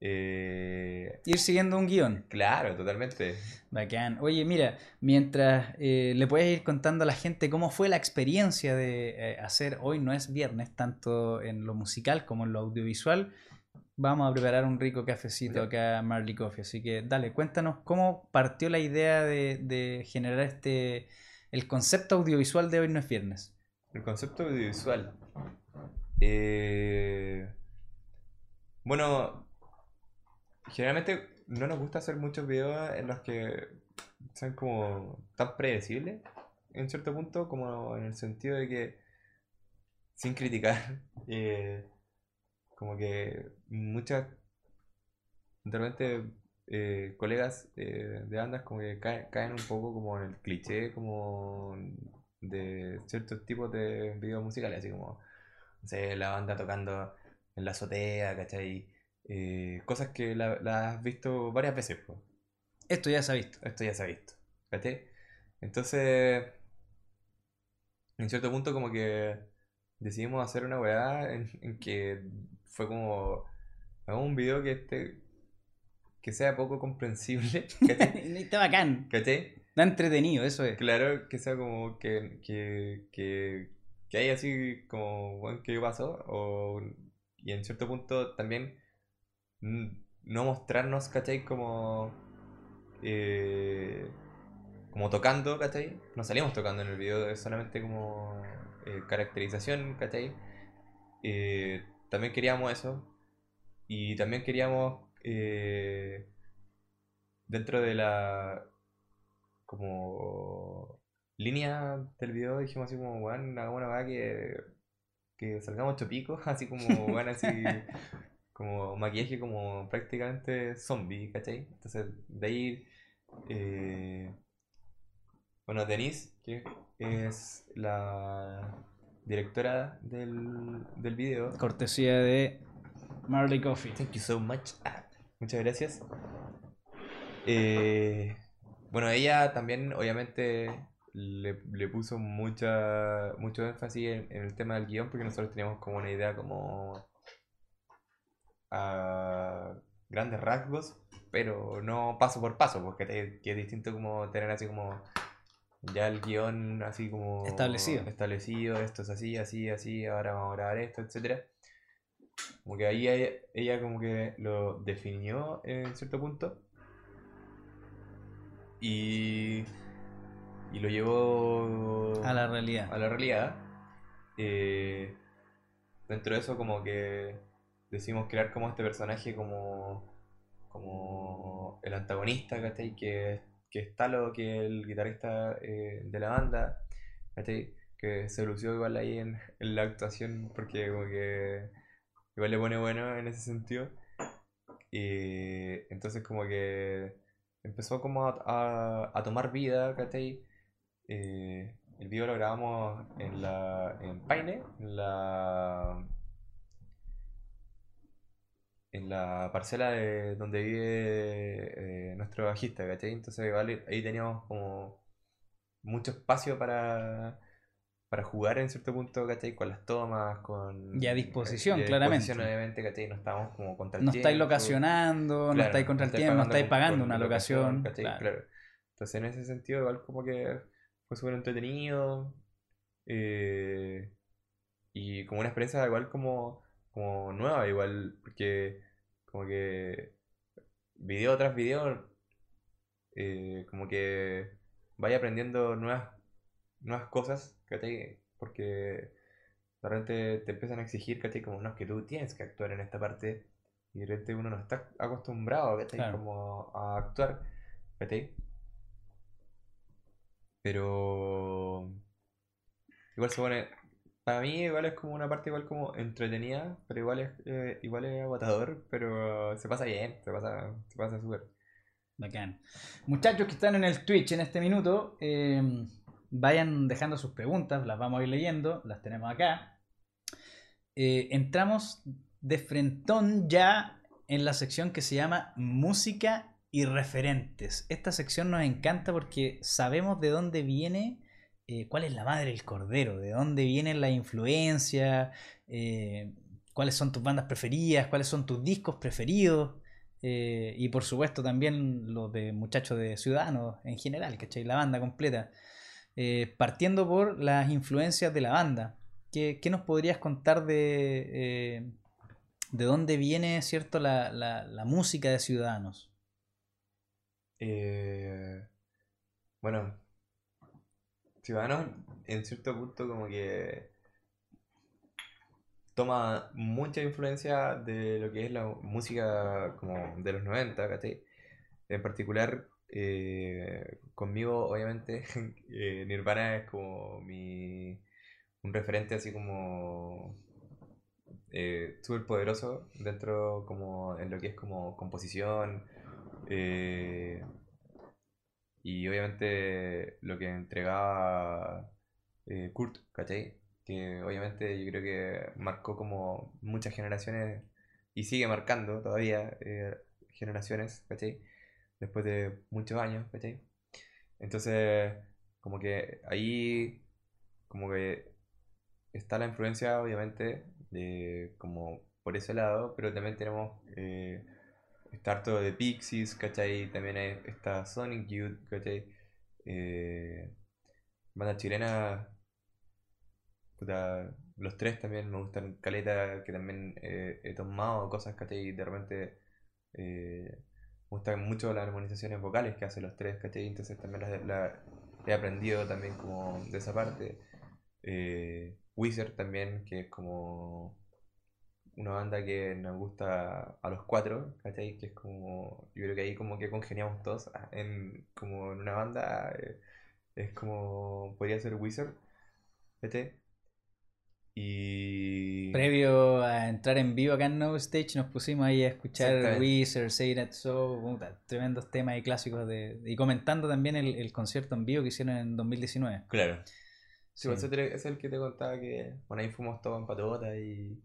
Eh, Ir siguiendo un guion. claro, totalmente. Bacán. Oye, mira, mientras eh, le puedes ir contando a la gente cómo fue la experiencia de eh, hacer hoy no es viernes, tanto en lo musical como en lo audiovisual, vamos a preparar un rico cafecito Ya. acá Marley Coffee. Así que dale, cuéntanos cómo partió la idea de, de generar este el concepto audiovisual de hoy no es viernes. El concepto audiovisual. Eh, bueno, generalmente no nos gusta hacer muchos videos en los que sean como tan predecibles, en cierto punto, como en el sentido de que, sin criticar, eh, como que muchas, de repente, eh, colegas de bandas como que caen, caen un poco como en el cliché, como de ciertos tipos de videos musicales, así como, no sé, la banda tocando en la azotea, ¿cachai? Eh, cosas que la, la has visto varias veces, pues. Esto ya se ha visto. Esto ya se ha visto, ¿cachai? Entonces, en cierto punto como que decidimos hacer una weá en, en que fue como, hagamos un video que esté, que sea poco comprensible, ¿cachai? Está bacán. ¿Cachai? Está entretenido, eso es. Claro, que sea como que, que, que, que haya así como, bueno, ¿qué pasó? O, y en cierto punto también no mostrarnos, ¿cachai? Como, eh, como tocando, ¿cachai? No salimos tocando en el video, es solamente como eh, caracterización, ¿cachai? Eh, también queríamos eso. Y también queríamos, eh, dentro de la como línea del video dijimos así como, weón, hagamos una weá que, que salgamos chopicos, así como, weón, así como maquillaje como prácticamente zombie, ¿cachai? Entonces, de ahí, eh, bueno, Denise, que es la directora del, del video. Cortesía de Marley Coffee. Thank you so much. Ah, muchas gracias. Eh, bueno, ella también obviamente le, le puso mucha, mucho énfasis en, en el tema del guion porque nosotros teníamos como una idea como a grandes rasgos, pero no paso por paso, porque te- que es distinto como tener así como ya el guion así como Establecido. establecido, esto es así, así, así, ahora vamos a grabar esto, etcétera. Como que ahí ella, ella como que lo definió en cierto punto y, y lo llevó A la realidad. a la realidad. Eh, dentro de eso como que decidimos crear como este personaje como, como el antagonista, ¿cachai? Que, que es Talo, que es el guitarrista eh, de la banda, ¿cachai? Que se lució igual ahí en, en la actuación porque como que igual le pone bueno en ese sentido. Y entonces como que empezó como a, a- a tomar vida, ¿cachai? Eh, el video lo grabamos en la en Paine, en la en la parcela de donde vive eh, nuestro bajista, ¿cachai? Entonces igual ahí teníamos como mucho espacio para para jugar en cierto punto, ¿cachai? Con las tomas, con... Y a disposición, a claramente. disposición, obviamente, ¿cachai? No estábamos como contra el No estáis tiempo. locacionando, no estáis contra el estáis tiempo, no estáis pagando con una locación. claro. Claro. Entonces, en ese sentido, igual como que fue súper entretenido. eh, y como una experiencia igual como, como nueva, igual, porque como que video tras video, eh, como que vaya aprendiendo nuevas, nuevas cosas, ¿cachai? Porque de repente te empiezan a exigir, ¿cachai? Como, no, es que tú tienes que actuar en esta parte y de repente uno no está acostumbrado, ¿cachai? Claro. Como a actuar, ¿cachai? Pero igual se pone, para mí igual es como una parte igual como entretenida, pero igual es, eh, igual es agotador, pero se pasa bien, se pasa, se pasa súper. Bacán. Muchachos que están en el Twitch en este minuto, eh, vayan dejando sus preguntas, las vamos a ir leyendo, las tenemos acá. Eh, entramos de frentón ya en la sección que se llama Música y Referentes. Esta sección nos encanta porque sabemos de dónde viene, eh, cuál es la madre del cordero, de dónde viene la influencia, eh, cuáles son tus bandas preferidas, cuáles son tus discos preferidos. eh, y por supuesto también los de muchachos de Ciudadanos en general, ¿cachai? La banda completa. Eh, partiendo por las influencias de la banda, ¿qué, qué nos podrías contar de, eh, de dónde viene cierto, la, la, música de Ciudadanos? Eh, bueno, Ciudadanos en cierto punto como que toma mucha influencia de lo que es la música como de los 90, ¿cachai? En particular, eh, conmigo, obviamente, eh, Nirvana es como mi, un referente así como eh, súper poderoso dentro como en lo que es como composición eh, y obviamente lo que entregaba Kurt, ¿cachai? Que obviamente yo creo que marcó como muchas generaciones y sigue marcando todavía generaciones, ¿cachai? Después de muchos años, ¿cachai? Entonces, como que ahí, como que está la influencia, obviamente, de como por ese lado, pero también tenemos, eh, de Pixies, ¿cachai? También está Sonic Youth, ¿cachai? Eh, banda chilena, los tres también me gustan, Caleta, que también eh, he tomado cosas, ¿cachai? De repente eh, gustan mucho las armonizaciones vocales que hacen los tres, ¿cachai? Entonces también las, la- he aprendido también como de esa parte. Eh, Wizard también, que es como una banda que nos gusta a los cuatro, ¿cachai? Que es como, yo creo que ahí como que congeniamos todos ah, en, como en una banda, eh, es como, podría ser Wizard, ¿cachai? Y... Previo a entrar en vivo acá en No Stage, nos pusimos ahí a escuchar. Wizard, Say That So, puta, tremendos temas y clásicos de, y comentando también el, el concierto en vivo que hicieron en 2019. Claro. Sí. Sí, pues ese te- es el que te contaba que, bueno, ahí fuimos todos en patota y,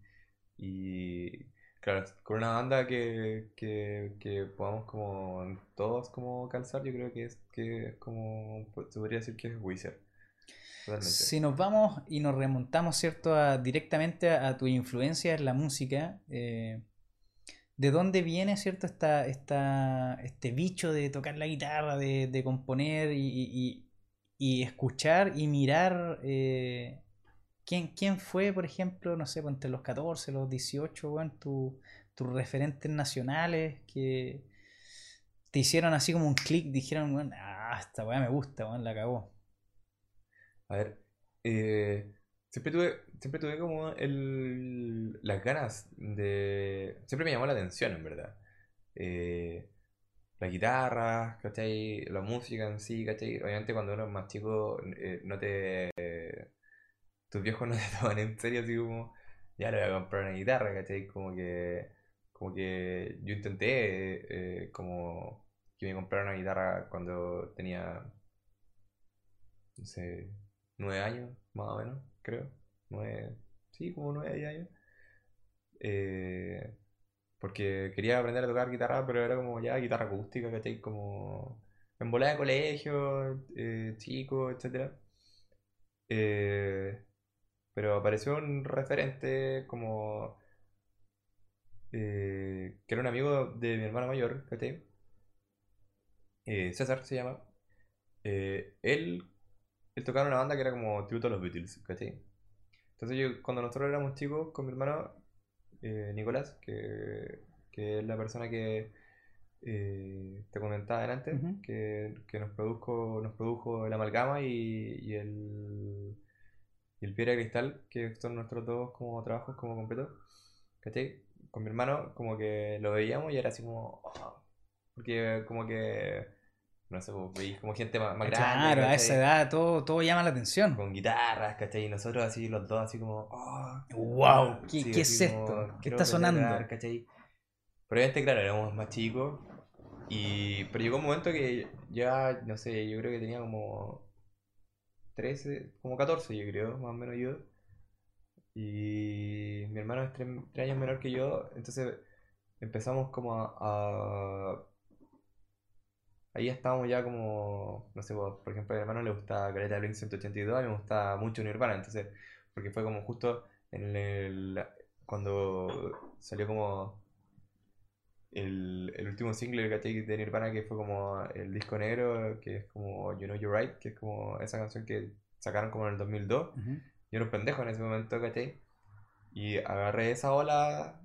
y claro, con una banda que, que, que podamos como todos como calzar, yo creo que es, que es como, se podría decir que es Wizard, Si nos vamos y nos remontamos, ¿cierto?, directamente a, tu influencia en la música, eh, ¿de dónde viene, ¿cierto?, esta, esta, este bicho de tocar la guitarra, de, componer y, escuchar y mirar? eh, ¿quién, quién fue, por ejemplo, no sé, pues, entre los 14, los 18, weón, tu- tus referentes nacionales que te hicieron así como un clic, dijeron, weón, ah, esta weá me gusta, weón, la cagó? A ver, eh, siempre tuve, siempre tuve como el, las ganas de... Siempre me llamó la atención, en verdad. Eh, la guitarra, ¿cachai? La música en sí, ¿cachai? Obviamente cuando uno es más chico, eh, no te... tus viejos no te toman en serio, así como, ya le voy a comprar una guitarra, ¿cachai? Como que, como que yo intenté, eh, como que me comprara una guitarra cuando tenía, no sé, nueve años, más o menos, creo. Nueve, sí, como nueve, diez años. Eh, porque quería aprender a tocar guitarra, pero era como ya guitarra acústica, ¿cachai? Como en bola de colegio, eh, chico, etcétera. Eh, pero apareció un referente como eh, que era un amigo de mi hermana mayor, ¿cachai? Eh, César se llama. Él, él tocaba en una banda que era como tributo a los Beatles, ¿cachai? Entonces yo, cuando nosotros éramos chicos con mi hermano eh, Nicolás, que, que es la persona que eh, te comentaba delante, Ujú. que, que nos produjo, nos produjo el amalgama y, y el, y el piedra de cristal, que son nuestros dos como trabajos como completos, ¿cachai? Con mi hermano como que lo veíamos y era así como... "Ah", porque como que, no sé, pues, veis como gente más, más grande, Claro, a esa edad todo, todo llama la atención. Con guitarras, ¿cachai? Y nosotros así, los dos así como... "Ah, ¡Wow! ¿Qué, Sí, qué es como, esto? ¿Qué está sonando? ¿cachai? Pero obviamente, claro, éramos más chicos. Y, pero llegó un momento que ya, no sé, yo creo que tenía como 13, como 14 yo creo, más o menos yo. Y mi hermano es 3, años menor que yo, entonces empezamos como a, a- Ahí estábamos ya como, no sé, por ejemplo, a mi hermano le gustaba de Blink 182, a mí me gustaba mucho Nirvana, entonces, porque fue como justo en el, cuando salió como el, el último single ¿cachai? de Nirvana que fue como el disco negro, que es como You Know You're Right, que es como esa canción que sacaron como en el 2002. Ujú. Yo era un pendejo en ese momento, ¿cachai? Y agarré esa ola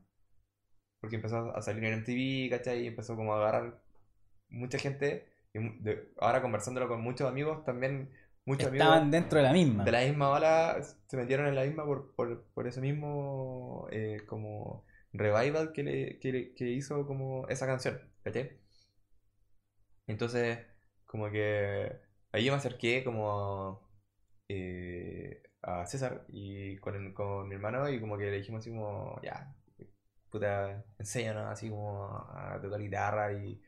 porque empezó a salir en MTV, ¿cachai? Y empezó como a agarrar mucha gente. Y mu- de- ahora conversándolo con muchos amigos, también muchos amigos Estaban dentro de la misma. de la misma ola se metieron en la misma por, por, por ese mismo eh, como revival que, le, que, le- que hizo como esa canción, ¿cachai? Entonces, como que ahí yo me acerqué como eh, a César y con, el- con mi hermano y como que le dijimos así como, ya, puta, enséñanos así como a tocar guitarra y,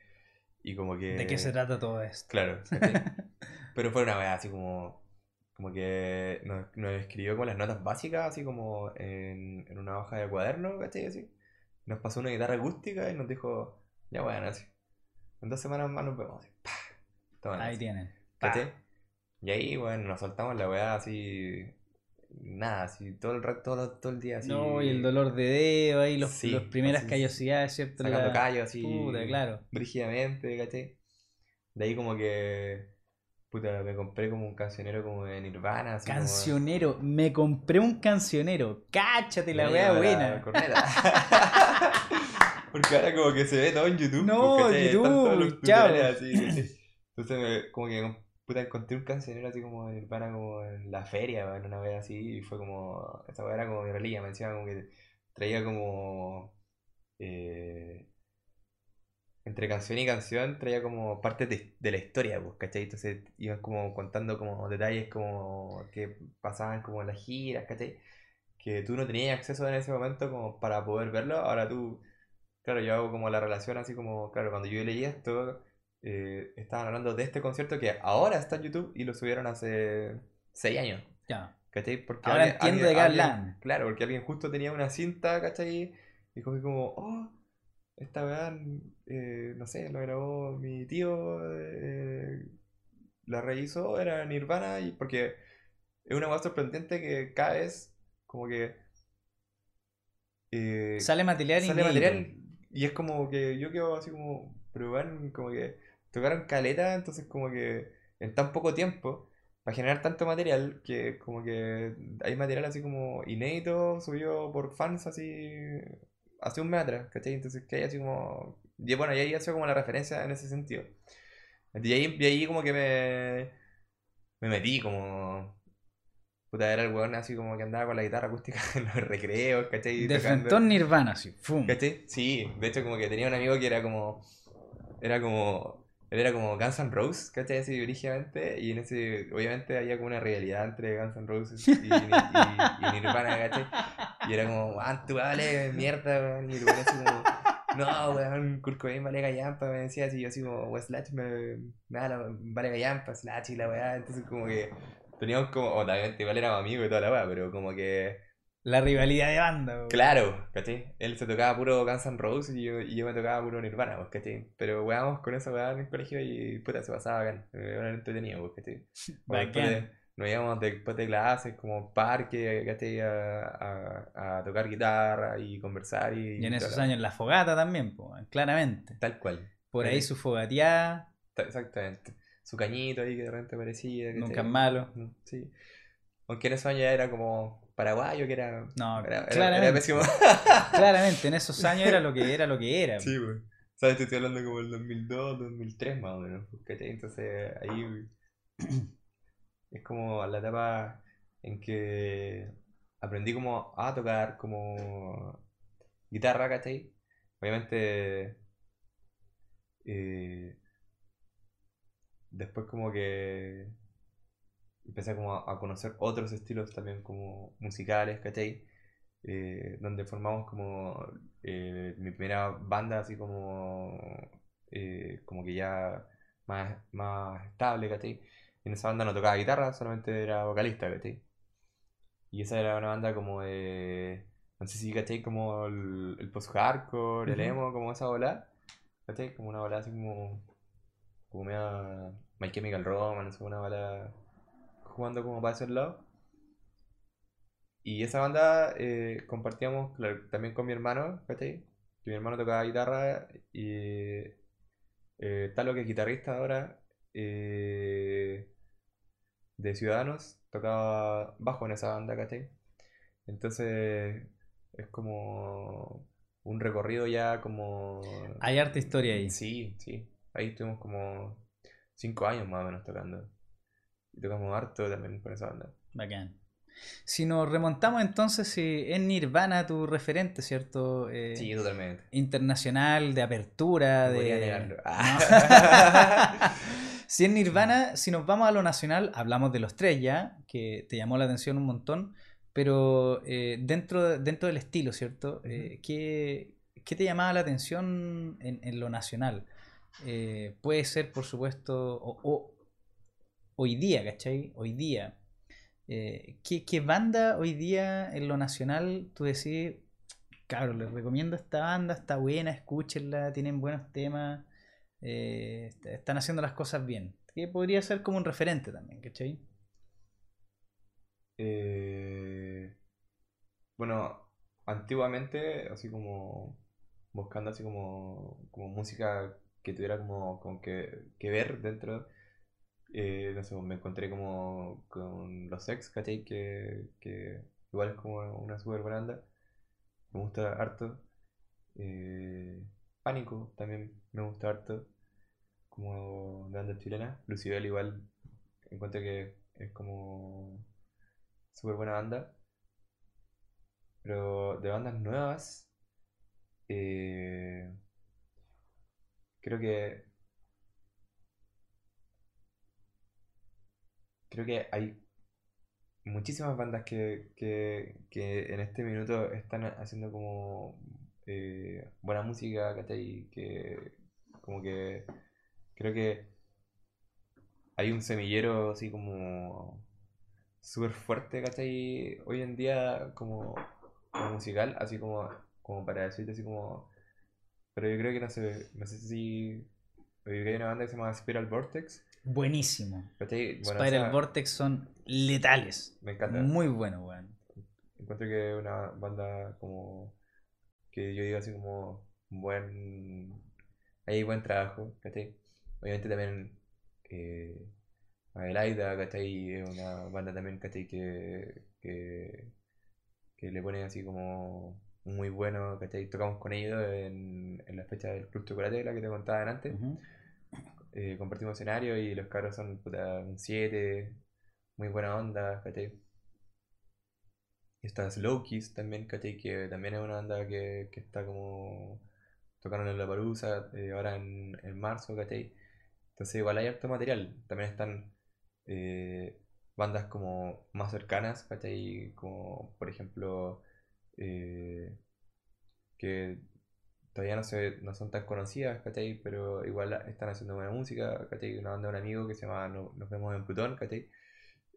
y como que... ¿De qué se trata todo esto? Claro. Pero fue una vez así como, como que nos, nos escribió con las notas básicas, así como en, en una hoja de cuaderno, ¿cachai? Así. Nos pasó una guitarra acústica y nos dijo, ya bueno, así. En dos semanas más nos vemos. Así. Toma, Ahí así. tienen. ¿Cachai? Y ahí, bueno, nos soltamos la weá así. Nada, así todo el rato, todo, todo el día así. No, y el dolor de dedo ahí, los, Sí, los primeras así, callosidades, ¿cierto? Sacando La- callos así. Puta, claro. Brígidamente, ¿cachai? De ahí como que. Puta, me compré como un cancionero como de Nirvana, así como- Cancionero, me compré un cancionero. Cáchate la wea buena. Porque ahora como que se ve todo en YouTube. No, pues, YouTube, chao. Entonces me- como que puta, encontré un cancionero así como de Nirvana como en la feria, en una vez así, y fue como, esa wea era como mi reliquia, me decía como que traía como, eh, entre canción y canción, traía como partes de, de la historia, pues, ¿cachai? Entonces iban como contando como detalles como que pasaban como en las giras, ¿cachai? Que tú no tenías acceso en ese momento como para poder verlo, ahora tú, claro, yo hago como la relación así como, claro, cuando yo leí esto, eh, estaban hablando de este concierto que ahora está en YouTube y lo subieron hace 6 años. Ya. ¿Cachai? Porque Ahora alguien- entiendo alguien- de qué hablan. Claro, porque alguien justo tenía una cinta, ¿cachai? Y como, como oh, esta weá, eh, no sé, lo grabó mi tío, eh, la rehizo, era Nirvana, y porque es una weá sorprendente que cada vez, como que. eh, Sale material sale material y es como que yo quedo así como, pero weón, como que tocaron caleta, entonces como que en tan poco tiempo, para generar tanto material, que como que hay material así como inédito, subido por fans así hace un mes atrás, ¿cachai? Entonces que hay así como, y bueno, y ahí hace como la referencia en ese sentido. Y ahí, y ahí como que me, me metí como... Puta, era el weón así como que andaba con la guitarra acústica en los recreos, ¿cachai? De Tocando. Fentón Nirvana, así. ¡Fum! ¿Cachai? Sí, de hecho como que tenía un amigo que era como... Era como... Él era como Guns N' Roses, ¿cachai? Así originalmente. Y en ese... Obviamente había como una rivalidad entre Guns N' Roses y, y- y- y Nirvana, ¿cachai? Y era como, ah, tú vale, mierda, weón. Y Nirvana así como... No, weón, Kurt Cobain vale gallampa, me decía así, yo así como, "Weón, Slash me, me da la, vale gallampa, Slash y la weá, entonces como que teníamos como, obviamente igual éramos amigos y toda la weá, pero como que La rivalidad de banda. weón. Claro, ¿cachai? Él se tocaba puro Guns N' Roses y yo, y yo me tocaba puro Nirvana, ¿cachai? Pero weábamos con esa weá en el colegio y puta, se pasaba bacán. Era entretenido, ¿cachai? O después de- Bacán. Nos íbamos después de clases como parque, ¿cachai? A, a, a tocar guitarra y conversar y... Y en esos años la fogata también, po, claramente. Tal cual. Por ahí su fogateada, Ta- Exactamente. Su cañito ahí que de repente parecía. ¿cachai? nunca es malo. Sí. Aunque en esos años era como paraguayo, que era... No, Era, claramente. era pésimo. Claramente, en esos años era lo que era lo que era. Sí, güey. ¿Sabes? Te estoy hablando como el 2002, 2003 más o menos. pues, ¿cachai? Entonces ahí es como la etapa en que aprendí como a tocar como guitarra, ¿cachai? Obviamente eh, después como que empecé como a, a conocer otros estilos también como musicales, ¿cachai? Eh, donde formamos como eh, mi primera banda así como eh, como que ya más, más estable, ¿cachai? En esa banda no tocaba guitarra, solamente era vocalista, ¿cachai? Y esa era una banda como de... No sé si, ¿cachai? Como el, el post-hardcore, el emo, como esa bola. ¿Cachai? Como una bola así como... Como media... My Chemical Romance, una bola... Jugando como para ese lado. Y esa banda eh, compartíamos claro, también con mi hermano, ¿cachai? que mi hermano tocaba guitarra y eh, Talo, que es guitarrista ahora eh, de Ciudadanos, tocaba bajo en esa banda, ¿cachai? Entonces es como un recorrido ya como... Hay harta historia ahí. Sí, sí. Ahí estuvimos como cinco años más o menos tocando. Y tocamos harto también con esa banda. Bacán. Si nos remontamos entonces, si es Nirvana tu referente, ¿cierto? Eh, Sí, totalmente. internacional, de apertura, de... No. Ah. si es Nirvana, si nos vamos a lo nacional, hablamos de los tres ya, que te llamó la atención un montón, pero eh, dentro, dentro del estilo, ¿cierto? Eh, ¿qué, qué te llamaba la atención en, en lo nacional? Puede ser, por supuesto, o, o- hoy día, ¿cachai? Hoy día. Eh, ¿qué, qué banda hoy día en lo nacional tú decís, cabrón, les recomiendo esta banda, está buena, escúchenla, tienen buenos temas, eh, est- están haciendo las cosas bien? Que podría ser como un referente también, ¿cachai? Eh, bueno, antiguamente, así como buscando así como, como música que tuviera como, como que, que ver dentro, eh, no sé, me encontré como con los Sex, ¿cachai? Que, que igual es como una super buena banda, me gusta harto. Eh, Pánico también me gusta harto, como banda chilena. Lucibel igual encuentro que es como súper buena banda. Pero de bandas nuevas, eh, creo que creo que hay muchísimas bandas que, que, que en este minuto están haciendo como eh, buena música, ¿cachai? Que como que creo que hay un semillero así como súper fuerte, ¿cachai? Hoy en día como, musical, así como, como para decirte así como... Pero yo creo que no sé, no sé si... Hay una banda que se llama Spiral Vortex, Buenísimo. Bueno, Spiral Vortex son letales. me encanta. Muy bueno, weón. Encuentro que es una banda como... Que yo digo así como... Buen... Hay buen trabajo, ¿cachai? Obviamente también... Eh, Adelaida, ¿cachai? Es una banda también, ¿cachai? Que, que, que le ponen así como muy bueno, ¿cachai? Tocamos con ellos en, en la fecha del Club Chocolate, la que te contaba antes. Eh, compartimos escenario y los cabros son puta, un 7, muy buena onda, ¿cachai? Está Slow Kiss también, ¿cachai? Que también es una banda que, que está como tocando en la parusa ahora en, en marzo, ¿cachai? Entonces igual hay harto material. También están eh, bandas como más cercanas, ¿cachai? Como por ejemplo eh, que todavía no, se, no son tan conocidas, ¿cachai? Pero igual están haciendo buena música, ¿cachai? Una banda de un amigo que se llama No- Nos vemos en Plutón, ¿cachai?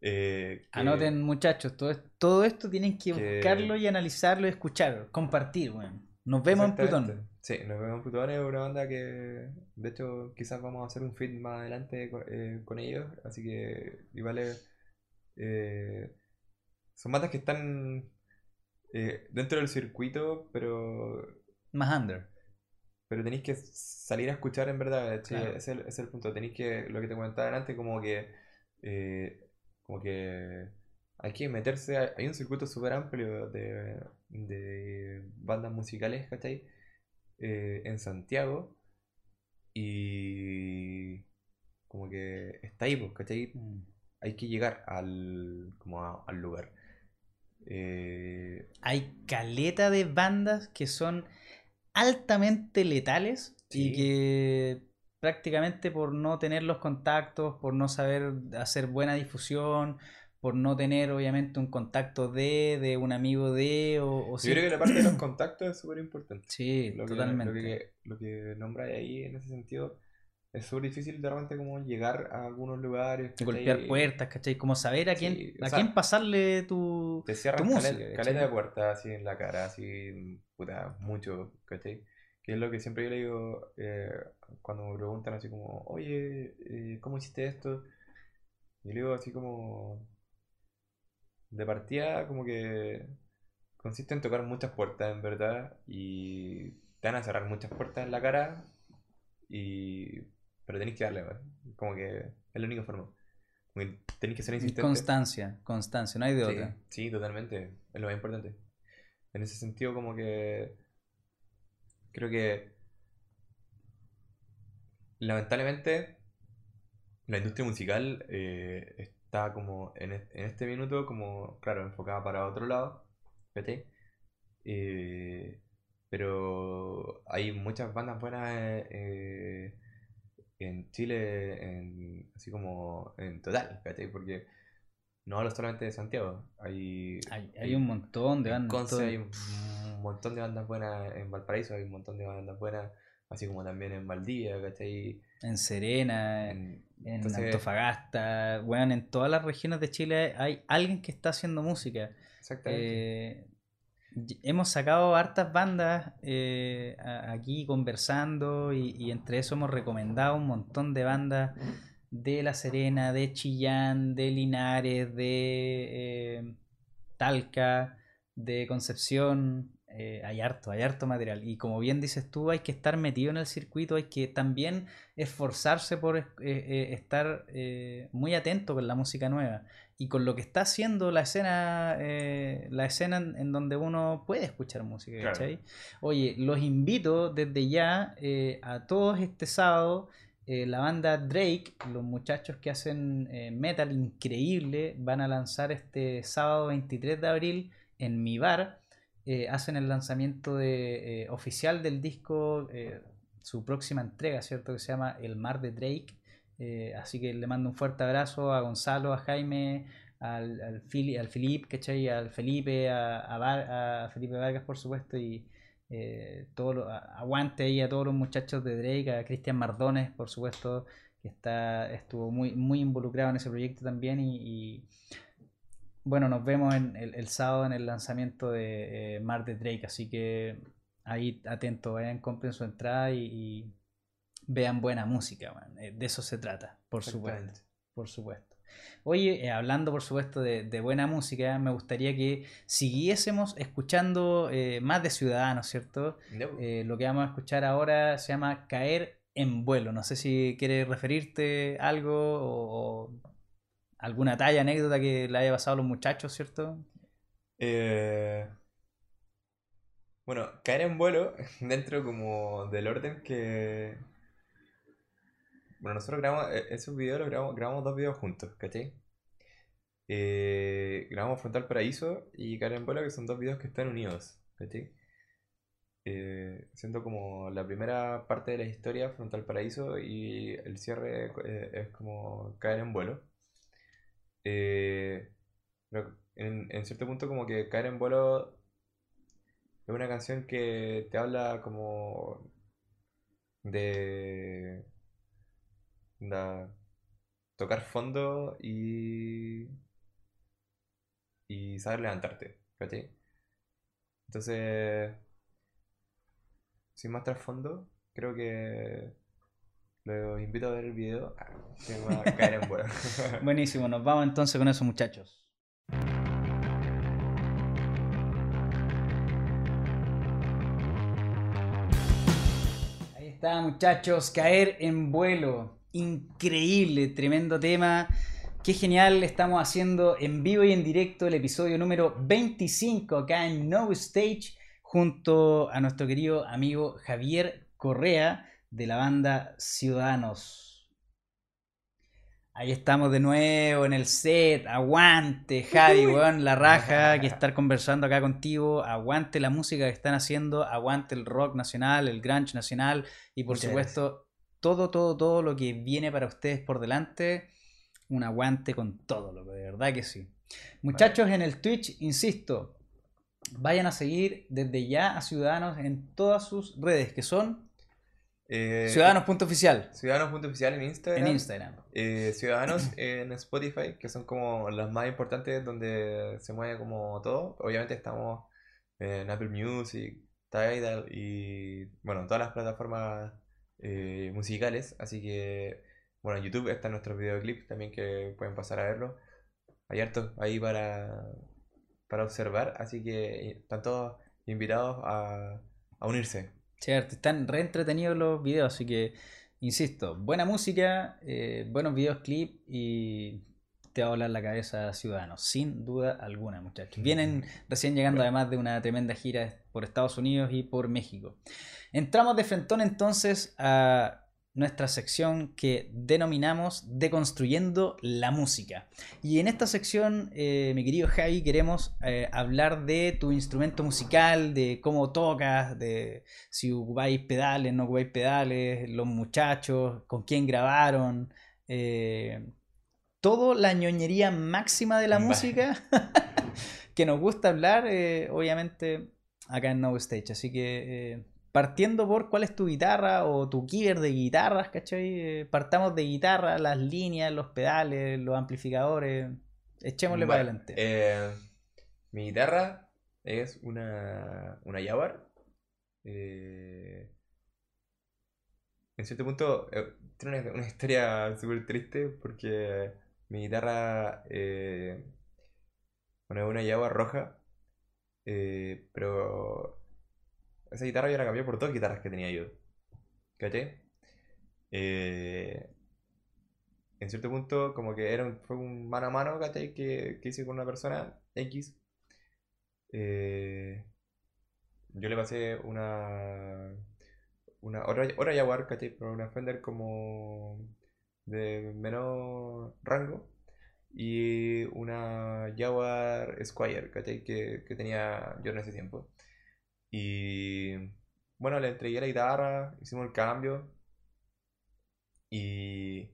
Eh, que- Anoten, muchachos, todo, todo esto tienen que que- buscarlo y analizarlo y escuchar, compartir, weón. Nos vemos en. Plutón. Sí, nos vemos en Plutón, es una banda que de hecho quizás vamos a hacer un feed más adelante con, eh, con ellos, así que igual es, eh, son bandas que están eh, dentro del circuito, pero Más under. Pero tenéis que salir a escuchar en verdad, ¿cachai? Claro. Ese es el, ese es el punto. Tenéis que, lo que te comentaba antes, como que, eh, como que hay que meterse, a- hay un circuito súper amplio de, de bandas musicales, ¿cachai? Eh, en Santiago y como que está ahí, pues, ¿cachai? Mm. Hay que llegar al, como a- al lugar. Eh, Hay caleta de bandas que son altamente letales Sí. y que prácticamente por no tener los contactos, por no saber hacer buena difusión, por no tener obviamente un contacto de, de un amigo de, o, o yo creo que la parte de los contactos es súper importante. Sí, lo que, totalmente. Lo que, lo que nombra ahí en ese sentido es súper difícil de repente como llegar a algunos lugares. Golpear puertas, ¿cachai? Como saber a quién, Sí, a sea, quién pasarle tu... Te cierran tu caleta, música, caleta de puertas así en la cara, así, puta, mucho, ¿cachai? Que es lo que siempre yo le digo eh, cuando me preguntan así como, oye, eh, ¿cómo hiciste esto? Y le digo así como, de partida como que consiste en tocar muchas puertas en verdad y te van a cerrar muchas puertas en la cara, y pero tenéis que darle, weón. como que es la única forma. Tenéis que ser insistente. Constancia, constancia, no hay de Sí, otra. sí, totalmente. Es lo más importante. En ese sentido, como que creo que lamentablemente la industria musical eh, está como en, es- en este minuto como, claro, enfocada para otro lado, ¿cachai? Eh, pero hay muchas bandas buenas eh, en Chile, en, así como en total, ¿cachai? Porque no hablo solamente de Santiago, hay, Hay, hay un montón de bandas. Conce hay un un montón de bandas buenas, en Valparaíso hay un montón de bandas buenas, así como también en Valdivia, ¿cachai? En Serena, En- en entonces- Antofagasta, bueno, en todas las regiones de Chile hay alguien que está haciendo música. Exactamente. Eh, hemos sacado hartas bandas eh, aquí conversando y, entre eso hemos recomendado un montón de bandas de La Serena, de Chillán, de Linares, de eh, Talca, de Concepción. eh, hay harto, hay harto material. Y como bien dices tú, hay que estar metido en el circuito, hay que también esforzarse por estar muy atento con la música nueva y con lo que está haciendo la escena, eh, la escena en, donde uno puede escuchar música, Claro. ¿cachai? Oye, los invito desde ya eh, a todos este sábado. eh, la banda Drake, los muchachos que hacen metal increíble, van a lanzar este sábado 23 de abril en mi bar. hacen el lanzamiento de, oficial del disco, su próxima entrega, ¿cierto? Que se llama El Mar de Drake. Eh, así que le mando un fuerte abrazo a Gonzalo, a Jaime, al, al, Fili- al Filip, ¿cachai? Al Felipe, a, a Felipe Vargas, por supuesto, y eh, todo aguante ahí a todos los muchachos de Drake, a Cristian Mardones, por supuesto, que está, estuvo muy, muy involucrado en ese proyecto también. Y, bueno, nos vemos en el, el sábado en el lanzamiento de eh, Mar de Drake, así que ahí atentos, vayan, compren su entrada y vean buena música, man. Eh, de eso se trata, por supuesto, por supuesto. Oye, eh, hablando por supuesto de, de buena música, me gustaría que siguiésemos escuchando eh, más de Ciudadanos, ¿cierto? Pues. Eh, lo que vamos a escuchar ahora se llama Caer en vuelo. No sé si quieres referirte a algo o, o alguna talla, anécdota que le haya pasado a los muchachos, ¿cierto? Eh, bueno, caer en vuelo dentro como del orden que... Bueno, nosotros grabamos, eh, esos videos los grabamos, grabamos dos videos juntos, ¿cachai? Eh, grabamos Frontal Paraíso y Caer en vuelo, que son dos videos que están unidos, ¿cachai? Eh, siendo como la primera parte de la historia Frontal Paraíso y el cierre eh, es como Caer en vuelo. En, en cierto punto como que Caer en vuelo es una canción que te habla como de, de tocar fondo y, y saber levantarte, ¿cachai? Entonces, sin más trasfondo, creo que los invito a ver el video. Ah, Se llama Caer en vuelo. Buenísimo, nos vamos entonces con esos muchachos. Ahí está, muchachos, caer en vuelo. Increíble, tremendo tema. Qué genial, estamos haciendo en vivo y en directo el episodio número 25 acá en No Stage junto a nuestro querido amigo Javier Correa de la banda Ciudadanos. Ahí estamos de nuevo en el set. Aguante, Javi, weón, la raja que estar conversando acá contigo. Aguante la música que están haciendo. Aguante el rock nacional, el grunge nacional. Y por Muchas supuesto, todo, todo, todo lo que viene para ustedes por delante. Un aguante con todo, loco, de verdad que sí. Muchachos, en el Twitch, insisto, vayan a seguir desde ya a Ciudadanos en todas sus redes, que son Eh, ciudadanos.oficial Ciudadanos.oficial en Instagram. en Instagram. Eh, Ciudadanos en Spotify, que son como las más importantes donde se mueve como todo. Obviamente estamos en Apple Music, Tidal y bueno, todas las plataformas eh, musicales. Así que bueno, en YouTube están nuestros videoclips también que pueden pasar a verlos. Hay hartos ahí para, para observar, así que están todos invitados a, a unirse. Cierto, están re entretenidos los videos, así que, insisto, buena música, eh, buenos videos clip y te va a volar la cabeza Ciudadanos, sin duda alguna, muchachos. Vienen recién llegando además de una tremenda gira por Estados Unidos y por México. Entramos de frentón entonces a nuestra sección que denominamos Deconstruyendo la música. Y en esta sección, eh, mi querido Javi, queremos eh, hablar de tu instrumento musical, de cómo tocas, de si ocupáis pedales, no ocupáis pedales, los muchachos, con quién grabaron. Eh, todo la ñoñería máxima de la música que nos gusta hablar, obviamente, acá en No Stage. Así que partiendo por cuál es tu guitarra o tu keyboard de guitarras, ¿cachai? Eh, partamos de guitarra, las líneas, los pedales, los amplificadores. Echémosle para adelante. Eh, mi guitarra es una, una Jaguar. Eh, en cierto punto, tiene una, historia súper triste porque mi guitarra, bueno, es una Jaguar roja, pero esa guitarra yo la cambié por dos guitarras que tenía yo. ¿Caché? Eh, en cierto punto, como que era fue un mano a mano, ¿cachai? Que, que hice con una persona X. Eh, yo le pasé una. una otra, otra Jaguar, ¿cachai? Pero una Fender como de menor rango. Y una Jaguar Squire, que tenía yo en ese tiempo. Y bueno, le entregué la guitarra, hicimos el cambio. Y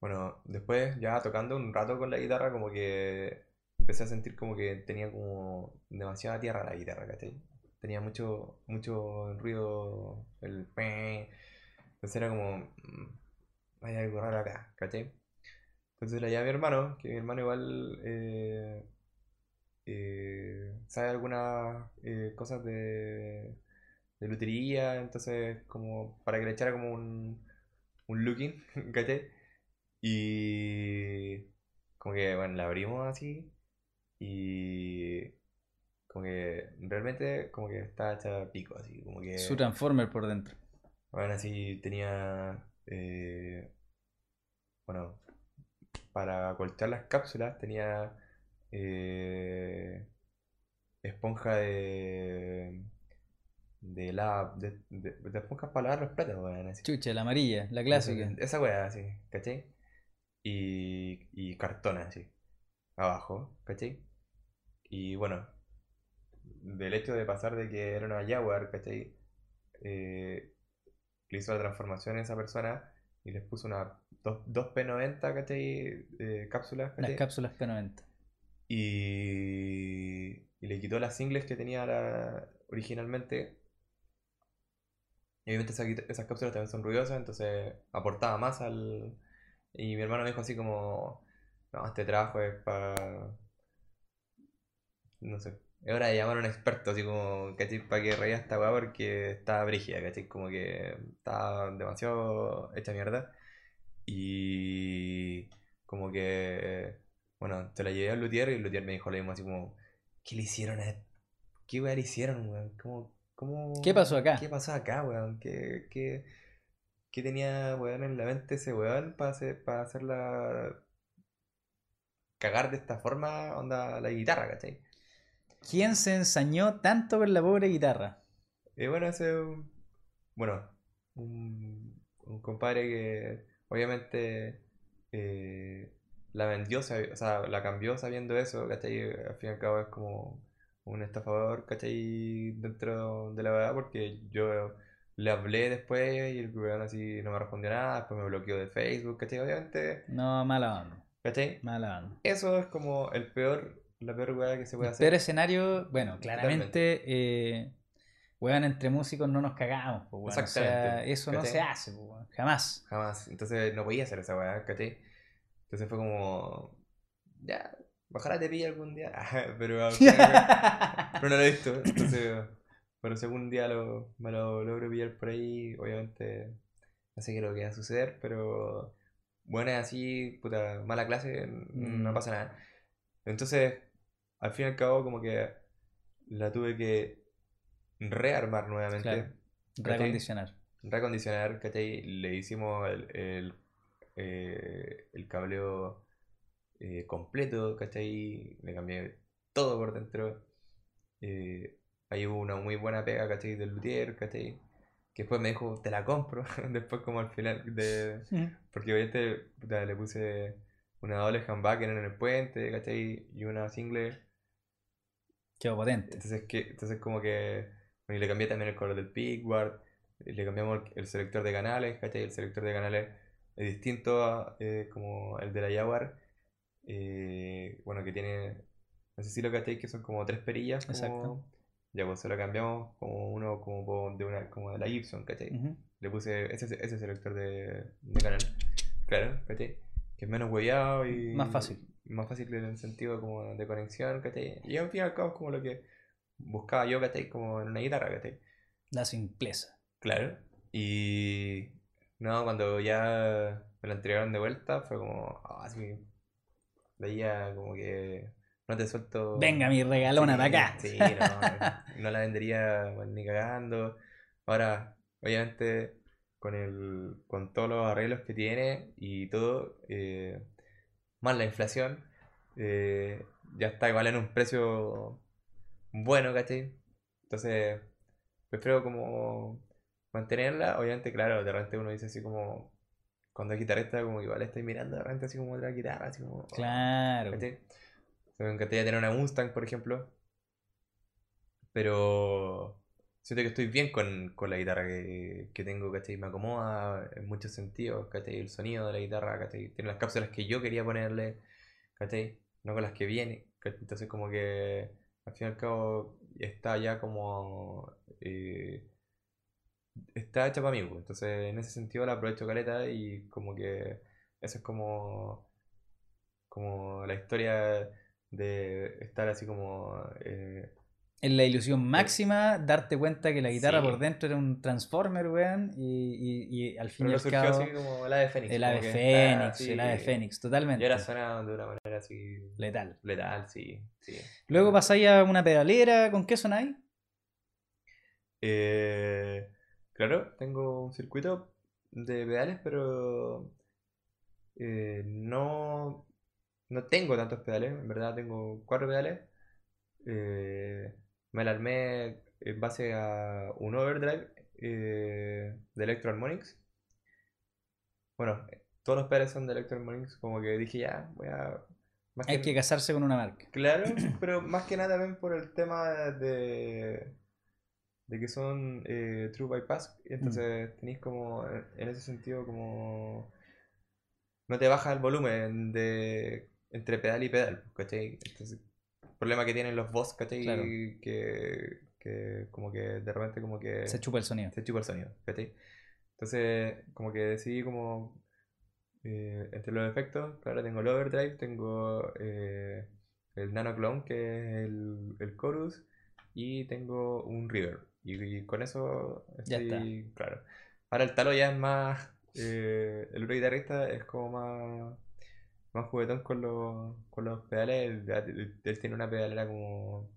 bueno, después ya tocando un rato con la guitarra, como que empecé a sentir como que tenía como demasiada tierra la guitarra, ¿cachai? Tenía mucho, mucho ruido, el Entonces era como, mm, hay algo raro acá, ¿cachai? Entonces la llamé a mi hermano, que mi hermano igual eh, eh, sabe algunas eh, cosas de, de lutería, entonces como para que le echara como un, un looking, ¿cachai? Y como que, bueno, la abrimos así y como que realmente como que está hecha pico, así como que... Su transformer por dentro. Bueno, así tenía... Eh, bueno, para colchar las cápsulas tenía eh, esponja de. De la. De, de, de esponjas para lavar los platos, weón. Chucha, la amarilla, la clásica. Esa, esa weá, así, ¿cachai? Y, y cartón así, abajo, ¿cachai? Y bueno, del hecho de pasar de que era una Jaguar, ¿cachai? Eh, le hizo la transformación a esa persona y les puso una 2, P90, ¿cachai? Eh, cápsulas, Las cápsulas P90. Y, le quitó las singles que tenía originalmente. Y obviamente esas, cápsulas también son ruidosas, entonces aportaba más al... Y mi hermano me dijo así como, no, este trabajo es para... No sé, es hora de llamar a un experto, así como, ¿cachai? Para que reía esta weá porque está brígida, ¿cachai? Como que está demasiado hecha mierda. Y como que bueno, te la llevé al Luthier y el Luthier me dijo lo mismo, así como, ¿qué le hicieron a ¿Qué weón le hicieron, weón? ¿Cómo, cómo... ¿Qué pasó acá? ¿Qué pasó acá, weón? ¿Qué, qué, qué tenía, weón, en la mente ese weón para, hacer, para hacerla cagar de esta forma, onda, la guitarra, ¿cachai? ¿Quién se ensañó tanto con la pobre guitarra? Eh, bueno, ese, bueno, un, un compadre que obviamente eh, la vendió, o sea, la cambió sabiendo eso, ¿cachai? Al fin y al cabo es como un estafador, ¿cachai? Dentro de la verdad, porque yo le hablé después y el weón así no me respondió nada, después me bloqueó de Facebook, ¿cachai? Obviamente. No, mala onda. ¿Cachai? Mala onda. Eso es como el peor, la peor weá que se puede hacer. Peor escenario, bueno, claramente, eh, weón, entre músicos no nos cagamos, pues, Exactamente. O sea, eso no se hace, pues, jamás. Jamás. Entonces no podía hacer esa weá, ¿cachai? Entonces fue como, ya, ojalá te pille algún día. pero, pero no lo he visto. Entonces, bueno, si algún día lo, me lo logro pillar por ahí, obviamente no sé qué es lo que va a suceder, pero bueno, así, puta, mala clase, no mm. pasa nada. Entonces, al fin y al cabo, como que la tuve que rearmar nuevamente. ¿cachai? Recondicionar. recondicionar, ¿cachai? Le hicimos el, el, eh, el cableo eh, completo, ¿cachai? Le cambié todo por dentro. Eh, ahí hubo una muy buena pega, ¿cachai? Del luthier, ¿cachai? Que después me dijo, te la compro. después como al final de... Porque obviamente le puse una doble humbucker en el puente, ¿cachai? Y una single. Quedó potente. Entonces, que, entonces como que... bueno, y le cambié también el color del pickguard. Le cambiamos el, el selector de canales, ¿cachai? El selector de canales es distinto a, eh, como el de la Jaguar. eh, bueno, que tiene... No sé si lo cachai, que son como tres perillas. Como, Exacto. Ya, pues se lo cambiamos como uno como de una como de la Gibson, ¿cachai? Le puse ese, ese selector de, de canal. Claro, ¿cachai? Que es menos huellado y. Más fácil. Más fácil en el sentido como de conexión, ¿cachai? Y al fin y al cabo es como lo que buscaba yo, ¿cachai? Como en una guitarra, ¿cachai? La simpleza. Claro. Y. No, cuando ya me la entregaron de vuelta fue como. Ah, sí. Veía como que. No te suelto. Venga, mi regalona Sí, para acá. Sí, no, no la vendería pues, ni cagando. Ahora, obviamente, con el, con todos los arreglos que tiene y todo, eh, más la inflación, eh, ya está igual en un precio bueno, ¿cachai? Entonces, prefiero como mantenerla. Obviamente, claro, de repente uno dice así como, cuando es guitarrista, como igual estoy mirando de repente así como otra guitarra, así como... Claro. ¿Cachai? O sea, me encantaría tener una Mustang, por ejemplo. Pero siento que estoy bien con, con la guitarra que, que tengo, ¿cachai? Me acomoda en muchos sentidos, ¿cachai? El sonido de la guitarra, ¿cachai? Tiene las cápsulas que yo quería ponerle, ¿cachai? No con las que viene. Entonces como que al fin y al cabo está ya como... eh, está hecha para mí, pues. Entonces en ese sentido la aprovecho caleta y como que eso es como como la historia de estar así como eh, En la ilusión máxima, darte cuenta que la guitarra Sí. por dentro era un transformer, weón, y, y- y al fin pero y al surgió cabo, así como el ave fénix ave está el ave fénix, totalmente. y ahora suena de una manera así Letal. letal sí sí Luego pasáis a una pedalera, ¿con qué sonáis? Eh, claro tengo un circuito de pedales pero eh, no no tengo tantos pedales en verdad tengo cuatro pedales Eh, me la armé en base a un overdrive eh, de Electro Harmonics. Bueno, todos los pedales son de Electro Harmonics, como que dije ya, voy a... Más Hay que casarse con una marca. Claro, pero más que nada también por el tema de, de que son eh, True Bypass, y entonces tenéis como, en en ese sentido, como... No te baja el volumen de entre pedal y pedal, ¿cachai? Entonces, problema que tienen los Boss, ¿cachai? Claro. Que, que como que de repente como que Se chupa el sonido. se chupa el sonido, ¿cachai? Entonces, como que decidí como eh, entre los efectos, claro, tengo el overdrive, tengo eh, el nano clone, que es el, el chorus, y tengo un reverb. Y, y con eso Ya estoy, claro. Ahora el talo ya es más, eh, el otro guitarrista es como más, más juguetón con los, con los pedales, él, tiene una pedalera como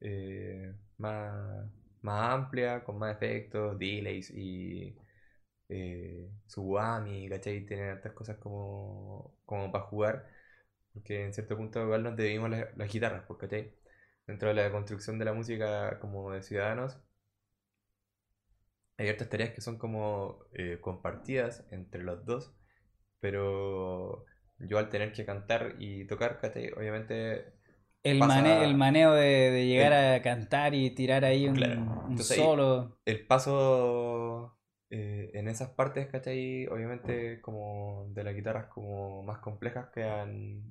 eh, más, más amplia, con más efectos, delays y eh, su whammy, ¿cachai? Tiene hartas cosas como, como para jugar, porque en cierto punto igual nos debimos las, las guitarras, pues, ¿cachai? Dentro de la construcción de la música como de ciudadanos, hay ciertas tareas que son como eh, compartidas entre los dos, pero yo al tener que cantar y tocar, ¿cachai? Obviamente El, mane- el maneo de, de llegar a cantar y tirar ahí un, Claro. un ahí- solo. el paso eh, en esas partes, ¿cachai? Obviamente como de las guitarras como más complejas quedan,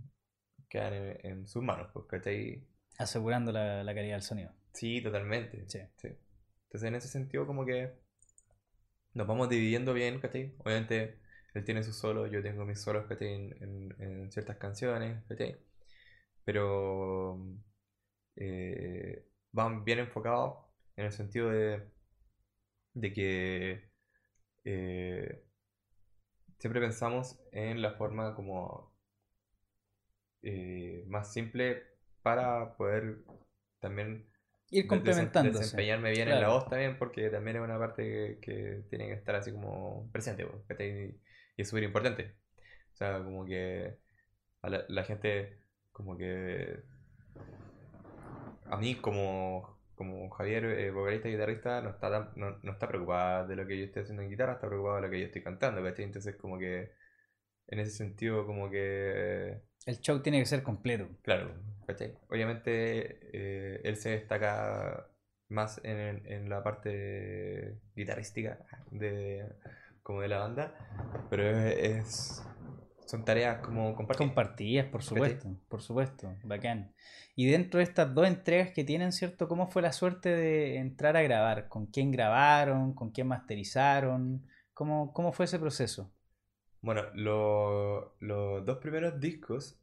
quedan en, en sus manos, pues, ¿cachai? asegurando la, la calidad del sonido. Sí, totalmente. Sí. sí. Entonces en ese sentido como que nos vamos dividiendo bien, ¿cachai? Obviamente él tiene sus solos, yo tengo mis solos, ¿cachai? En, en- en ciertas canciones, ¿cachai? Pero eh, van bien enfocados en el sentido de, de que eh, siempre pensamos en la forma como eh, más simple para poder también Ir complementándose. desempeñarme bien en la voz también, porque también es una parte que, que tiene que estar así como presente. Y es súper importante. O sea, como que a la, la gente, como que a mí como, como Javier, eh, vocalista y guitarrista, no está, tan- no, no está preocupada de lo que yo estoy haciendo en guitarra, está preocupada de lo que yo estoy cantando, ¿cachai? Entonces como que en ese sentido como que El show tiene que ser completo. Claro, ¿cachai? Obviamente eh, él se destaca más en, en la parte guitarrística de, como de la banda, pero es, es- son tareas como compartidas. Compartidas, por supuesto, por supuesto, bacán. Y dentro de estas dos entregas que tienen, ¿cierto? ¿Cómo fue la suerte de entrar a grabar? ¿Con quién grabaron? ¿Con quién masterizaron? ¿Cómo, cómo fue ese proceso? Bueno, lo- los dos primeros discos,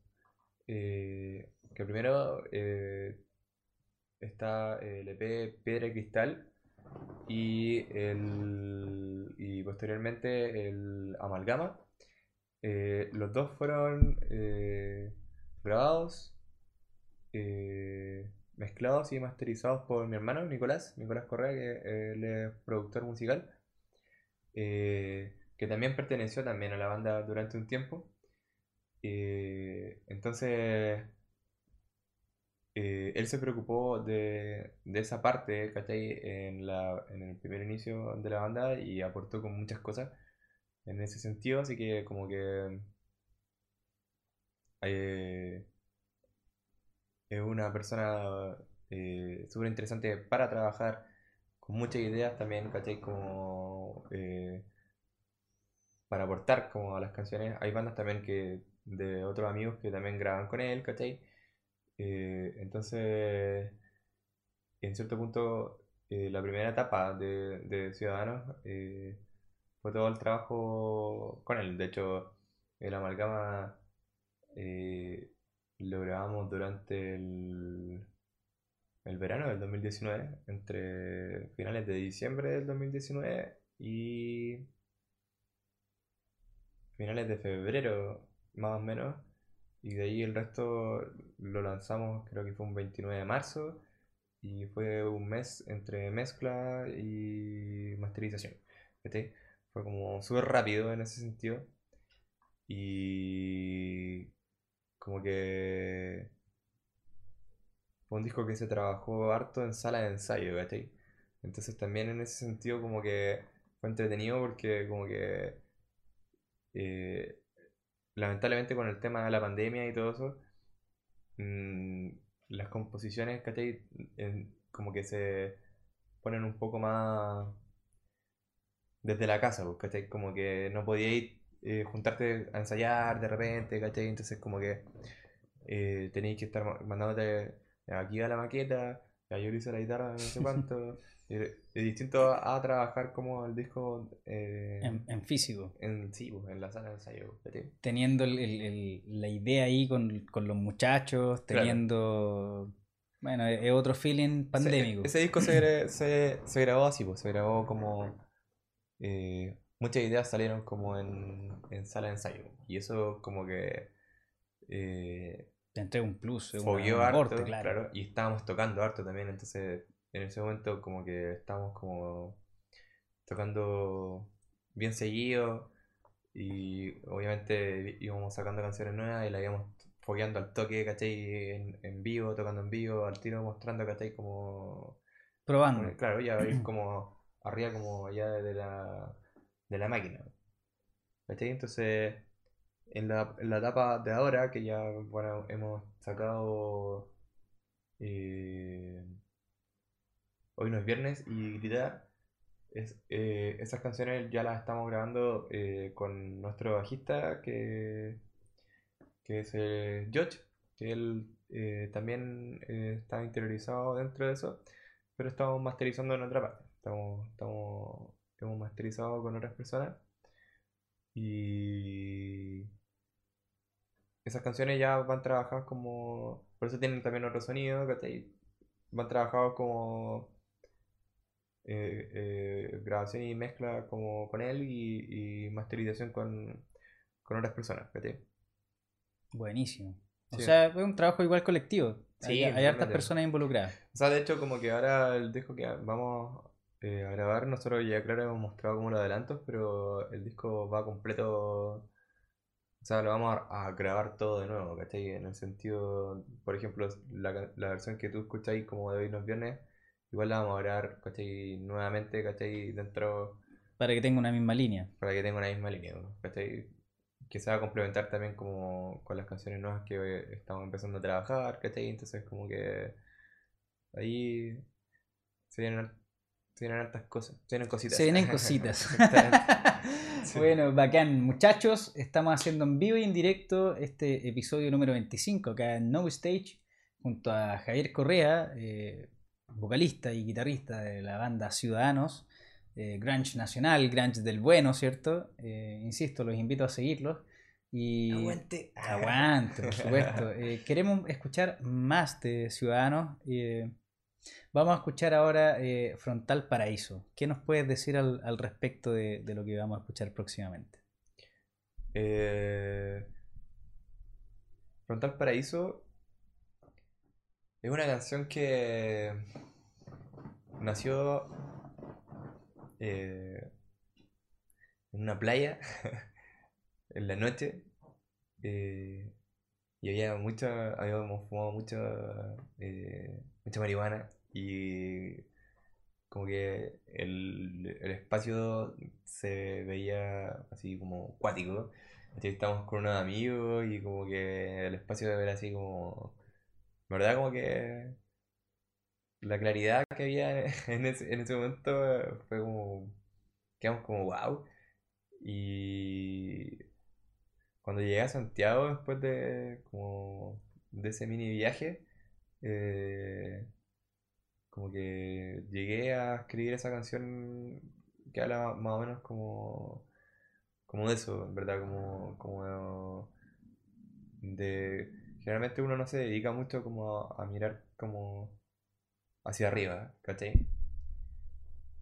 eh, que primero eh, está el EP Piedra y Cristal y, el, y posteriormente el Amalgama. Eh, los dos fueron eh, grabados, eh, mezclados y masterizados por mi hermano Nicolás, Nicolás Correa, que él es productor musical que también perteneció también a la banda durante un tiempo. Entonces, eh, él se preocupó de, esa parte, ¿cachai? En el primer inicio de la banda y aportó con muchas cosas en ese sentido, así que como que eh, es una persona eh, súper interesante para trabajar, con muchas ideas también, ¿cachai? Como eh, para aportar como a las canciones. Hay bandas también que de otros amigos que también graban con él, ¿cachai? Eh, entonces, en cierto punto, eh, la primera etapa de, Ciudadanos eh, fue todo el trabajo con él. De hecho, el amalgama lo grabamos durante el, el verano del 2019, entre finales de diciembre del 2019 y finales de febrero, más o menos. Y de ahí el resto lo lanzamos, creo que fue un 29 de marzo. Y fue un mes entre mezcla y masterización. Fue como súper rápido en ese sentido. Y como que fue un disco que se trabajó harto en sala de ensayo, ¿cachai? Entonces también en ese sentido como que fue entretenido porque como que eh, lamentablemente con el tema de la pandemia y todo eso, mm, las composiciones, ¿cachai? En- como que se ponen un poco más desde la casa, pues, ¿cachai? Como que no podíais eh, juntarte a ensayar de repente, ¿cachai? Entonces como que eh, tenéis que estar ma- mandándote aquí a la maqueta, ya yo le hice la guitarra, no sé cuánto. Es distinto a, a trabajar como el disco eh, En, en físico. en, sí, pues, en la sala de ensayo. Teniendo el- el- el- la idea ahí con, con los muchachos, Claro. teniendo... Bueno, es otro feeling pandémico. Ese, ese disco se, se, se grabó así, pues, se grabó como... eh, muchas ideas salieron como en, en sala de ensayo. Y eso como que... eh, Te entrega un plus, un aporte, claro. claro. y estábamos tocando harto también, entonces en ese momento como que estábamos como tocando bien seguido y obviamente íbamos sacando canciones nuevas y las íbamos fogueando al toque, ¿cachai? En, en vivo, tocando en vivo, al tiro mostrando, ¿cachai? Como, Probando. claro, ya ir como arriba como allá de la, de la máquina, ¿cachai? Entonces en la, en la etapa de ahora, que ya bueno, hemos sacado eh, Hoy no es viernes y gritar, es, eh, esas canciones ya las estamos grabando eh, con nuestro bajista que, que es eh, George, que él eh, también está interiorizado dentro de eso, pero estamos masterizando en otra parte. Estamos, estamos, hemos masterizado con otras personas y esas canciones ya van trabajadas como. Por eso tienen también otro sonido, ¿cachai? Van trabajados como. Eh, eh, grabación y mezcla como con él y, y masterización con, con otras personas, ¿cachai? Buenísimo. O Sí. sea, es un trabajo igual colectivo. hay, hay hartas personas involucradas. O sea, de hecho, como que ahora el disco que vamos eh, a grabar, nosotros ya claro hemos mostrado como los adelantos, pero el disco va completo. O sea, lo vamos a, grabar todo de nuevo, ¿cachai? En el sentido, por ejemplo, la, la versión que tú escucháis como de hoy los viernes, igual la vamos a grabar, ¿cachai? Nuevamente, ¿cachai? Dentro... Para que tenga una misma línea. Para que tenga una misma línea, ¿cachai? Que se va a complementar también como con las canciones nuevas que estamos empezando a trabajar, ¿cachai? Entonces como que ahí se vienen, se vienen hartas cosas, se vienen cositas. Se vienen cositas. Bueno, bacán. Muchachos, estamos haciendo en vivo y en directo este episodio número 25 acá en No Stage junto a Javier Correa, eh, vocalista y guitarrista de la banda Ciudadanos, eh, Grunge Nacional, Grunge del Bueno, ¿cierto? Eh, insisto, los invito a seguirlos. Y... Aguante. Aguante, por supuesto. Eh, queremos escuchar más de Ciudadanos. vamos a escuchar ahora Frontal Paraíso. ¿Qué nos puedes decir al, respecto de, de, lo que vamos a escuchar próximamente? Frontal Paraíso es una canción que nació eh, en una playa en la noche eh, y había mucha, habíamos fumado mucha, eh, mucha marihuana y como que el, el, espacio se veía así como cuático. Estábamos con unos amigos y como que el espacio era así como verdad como que la claridad que había en ese, en momento fue como, quedamos como wow. Y cuando llegué a Santiago después de, como, de ese mini viaje, eh, como que llegué a escribir esa canción que habla más o menos como, como de eso, en verdad, como, como de generalmente uno no se dedica mucho como a, mirar como hacia arriba, ¿cachai?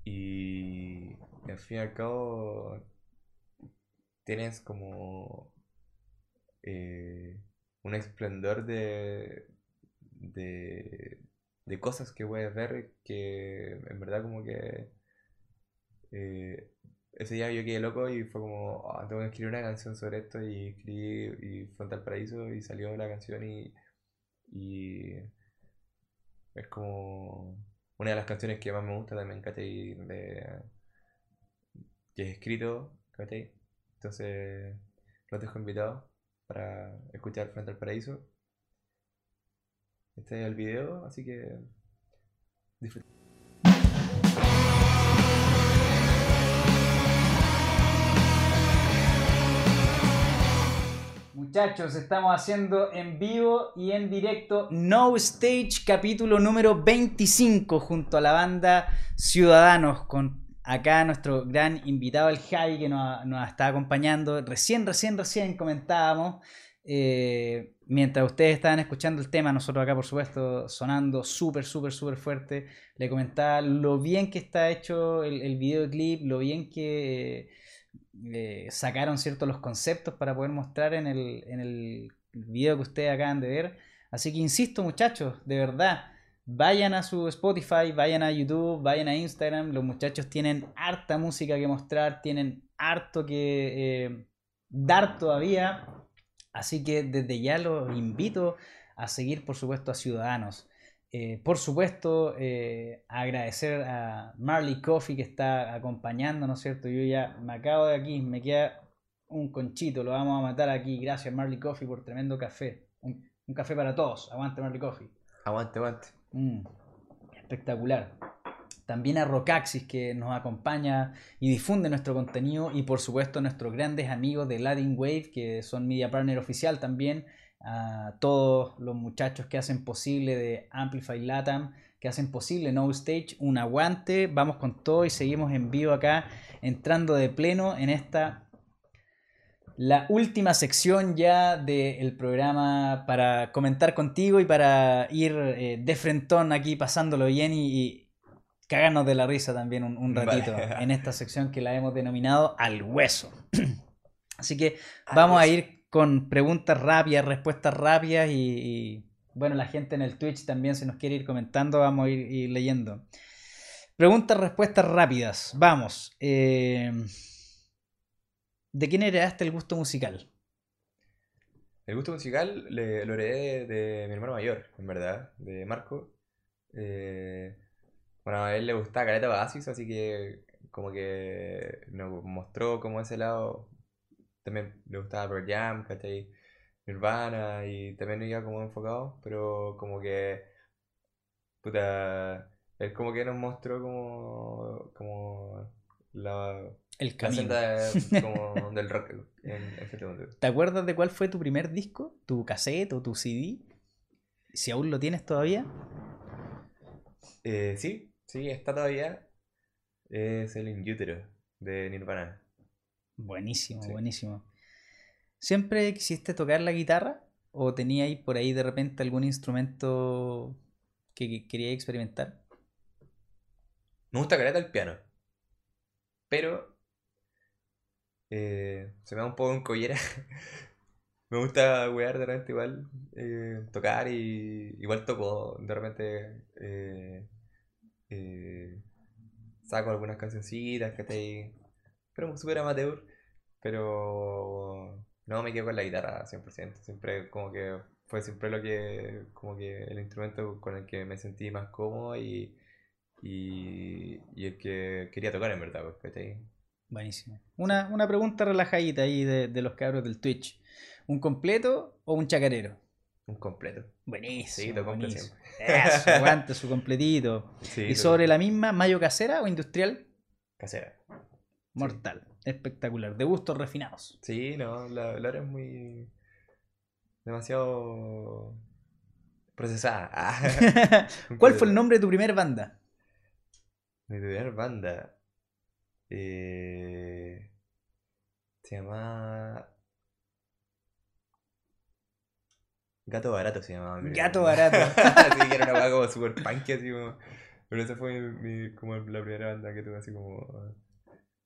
Y, al fin y al cabo tienes como eh, un esplendor de, de, cosas que puedes ver que en verdad como que eh, ese día yo quedé loco y fue como, ah, tengo que escribir una canción sobre esto y escribí y Frontal Paraíso y salió la canción y, y es como una de las canciones que más me gusta también, ¿cachai? De, que he escrito, ¿cachai? Entonces los dejo invitados para escuchar Frente al Paraíso. Este es el video, así que disfruten. Muchachos, estamos haciendo en vivo y en directo No Stage capítulo número 25 junto a la banda Ciudadanos con acá nuestro gran invitado el Javi que nos, está acompañando. Recién, recién, recién comentábamos eh, mientras ustedes estaban escuchando el tema, nosotros acá por supuesto sonando súper, súper, súper fuerte, le comentaba lo bien que está hecho el, el videoclip, lo bien que sacaron ciertos los conceptos para poder mostrar en el, en el video que ustedes acaban de ver. Así que insisto muchachos, de verdad, vayan a su Spotify, vayan a YouTube, vayan a Instagram. Los muchachos tienen harta música que mostrar, tienen harto que eh, dar todavía. Así que desde ya los invito a seguir, por supuesto, a Ciudadanos. Eh, por supuesto, eh, agradecer a Marley Coffee que está acompañando, ¿no es cierto? Yo ya me acabo de aquí, me queda un conchito, lo vamos a matar aquí. Gracias Marley Coffee por tremendo café. Un, café para todos. Aguante Marley Coffee. Aguante, aguante. Mm, espectacular. También a Rocaxis que nos acompaña y difunde nuestro contenido y por supuesto nuestros grandes amigos de Latin Wave que son media partner oficial también a todos los muchachos que hacen posible de Amplify Latam, que hacen posible No Stage, un aguante, vamos con todo y seguimos en vivo acá, entrando de pleno en esta, la última sección ya del programa para comentar contigo y para ir eh, de frentón aquí pasándolo bien y, cagarnos de la risa también un, ratito en esta sección que la hemos denominado al hueso. Así que vamos a ir con preguntas rápidas, respuestas rápidas y, Bueno, la gente en el Twitch también se nos quiere ir comentando, vamos a ir, leyendo. Preguntas, respuestas rápidas. Vamos. eh, ¿De quién heredaste el gusto musical? El gusto musical le, lo heredé de, mi hermano mayor, en verdad, de Marco. Eh, bueno, a él le gustaba Caleta Oasis, así que como que nos mostró como ese lado. También le gustaba Pearl Jam, ¿cachai? Nirvana y también iba como enfocado, pero como que, puta, él como que nos mostró como, como la, El la camino. de- como del rock en, en este mundo. ¿Te acuerdas de cuál fue tu primer disco? ¿Tu cassette o tu CD? Si aún lo tienes todavía. Eh, sí, sí, está todavía. Es el In Utero de Nirvana. Buenísimo, Sí. buenísimo. ¿Siempre quisiste tocar la guitarra? ¿O teníais por ahí de repente algún instrumento que que queríais experimentar? Me gusta caleta el piano. Pero eh, se me da un poco en collera. Me gusta wear de repente igual, eh, tocar y igual toco de repente eh, saco algunas cancioncitas que ahí pero súper amateur, pero no me quedo con la guitarra 100%, siempre como que fue siempre lo que, como que el instrumento con el que me sentí más cómodo y, y, y el que quería tocar en verdad, pues, ¿cachai? Buenísimo. Una, una pregunta relajadita ahí de, de los cabros del Twitch. ¿Un completo o un chacarero? Un completo. Buenísimo. Sí, buenísimo. Eso, aguante su completito. Sí, ¿Y sobre la misma, mayo casera o industrial? Casera. Mortal. Espectacular. De gustos refinados. Sí, no, la, la hora es muy... demasiado procesada. Ah, ¿Cuál fue el nombre de tu primer banda? Mi primera banda eh, se llama Gato Barato se llamaba. Gato Barato. banda. sí, que era una banda como super punk así como... Pero esa fue mi- como la primera banda que tuve así como...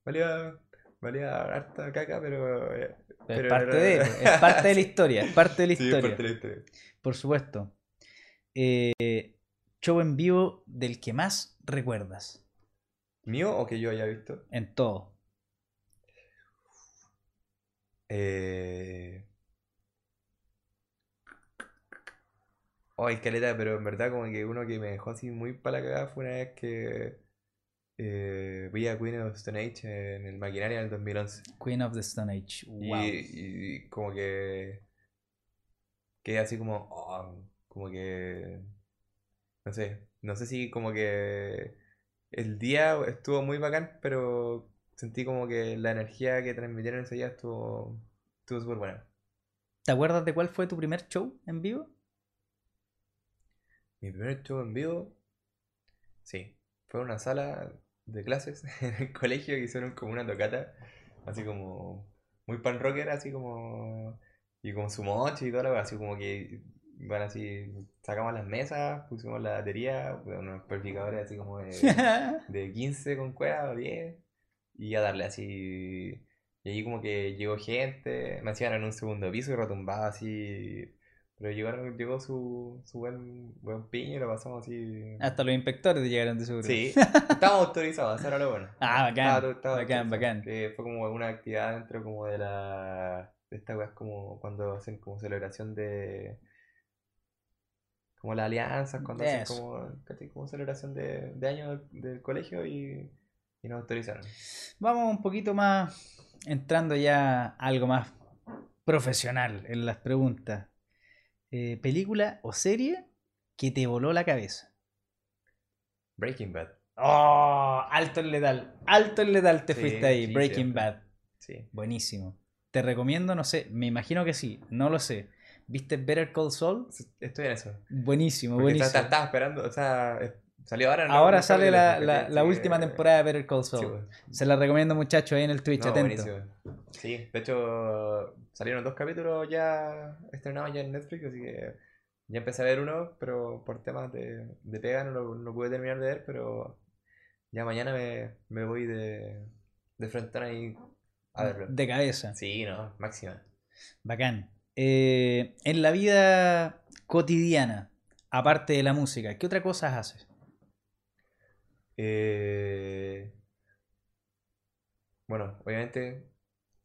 Valía, valía harta caca, pero... eh, Es parte de, es parte de la historia. Es parte de la Sí, es historia. parte de la historia. Por supuesto. Eh, show en vivo del que más recuerdas. ¿Mío o que yo haya visto? En todo. Eh... Ay, caleta, pero en verdad como que uno que me dejó así muy para la cagada fue una vez que eh, vi a Queen of Stone Age en el Maquinaria en el 2011. Queen of the Stone Age. Wow. y como que quedé así como, oh, como que, no sé, no sé si como que el día estuvo muy bacán, pero sentí como que la energía que transmitieron ese día estuvo, estuvo súper buena. ¿Te acuerdas de cuál fue tu primer show en vivo? Mi primer show en vivo, sí, fue una sala de clases en el colegio que hicieron como una tocata, así como muy pan rocker, así como, y con su moche y la cosa, así como que, bueno, así, sacamos las mesas, pusimos la batería, unos amplificadores así como de, de 15 con cuerda o 10, y a darle así, y ahí como que llegó gente, me hacían en un segundo piso y retumbaba así. Pero llegaron, llegó su, su buen, buen piño y lo pasamos así. Hasta los inspectores llegaron de seguro. Sí, estábamos autorizados, eso era lo bueno. Ah, bacán, Estaba todo- estaba bacán, bacán. Que fue como una actividad dentro como de la... De esta weá es como cuando hacen como celebración de... Como las alianzas, cuando hacen como, como celebración de, de año del, del colegio y, y nos autorizaron. Vamos un poquito más entrando ya a algo más profesional en las preguntas. Eh, ¿Película o serie que te voló la cabeza? Breaking Bad, ¡Oh! Alto en letal. Alto en letal te Sí, fuiste ahí. sí, Breaking. Bad. sí. Buenísimo. Te recomiendo, no sé, me imagino que sí, no lo sé. ¿Viste Better Call Saul? Estoy en eso. Buenísimo, Porque buenísimo. estaba, estaba esperando, o sea, salió ahora. ¿no? Ahora No sale la, la- última temporada de Better Call Sí, Saul. Se la recomiendo muchachos ahí en el Twitch, No, atento. buenísimo. Sí, de hecho salieron dos capítulos ya estrenados ya en Netflix, así que ya empecé a ver uno, pero por temas de, de pega no lo no pude terminar de ver, pero ya mañana me, me voy de, de frente ahí a verlo. De cabeza. Sí, no, máxima. Bacán. Eh, en la vida cotidiana, aparte de la música, ¿qué otra cosa haces? Eh, bueno, obviamente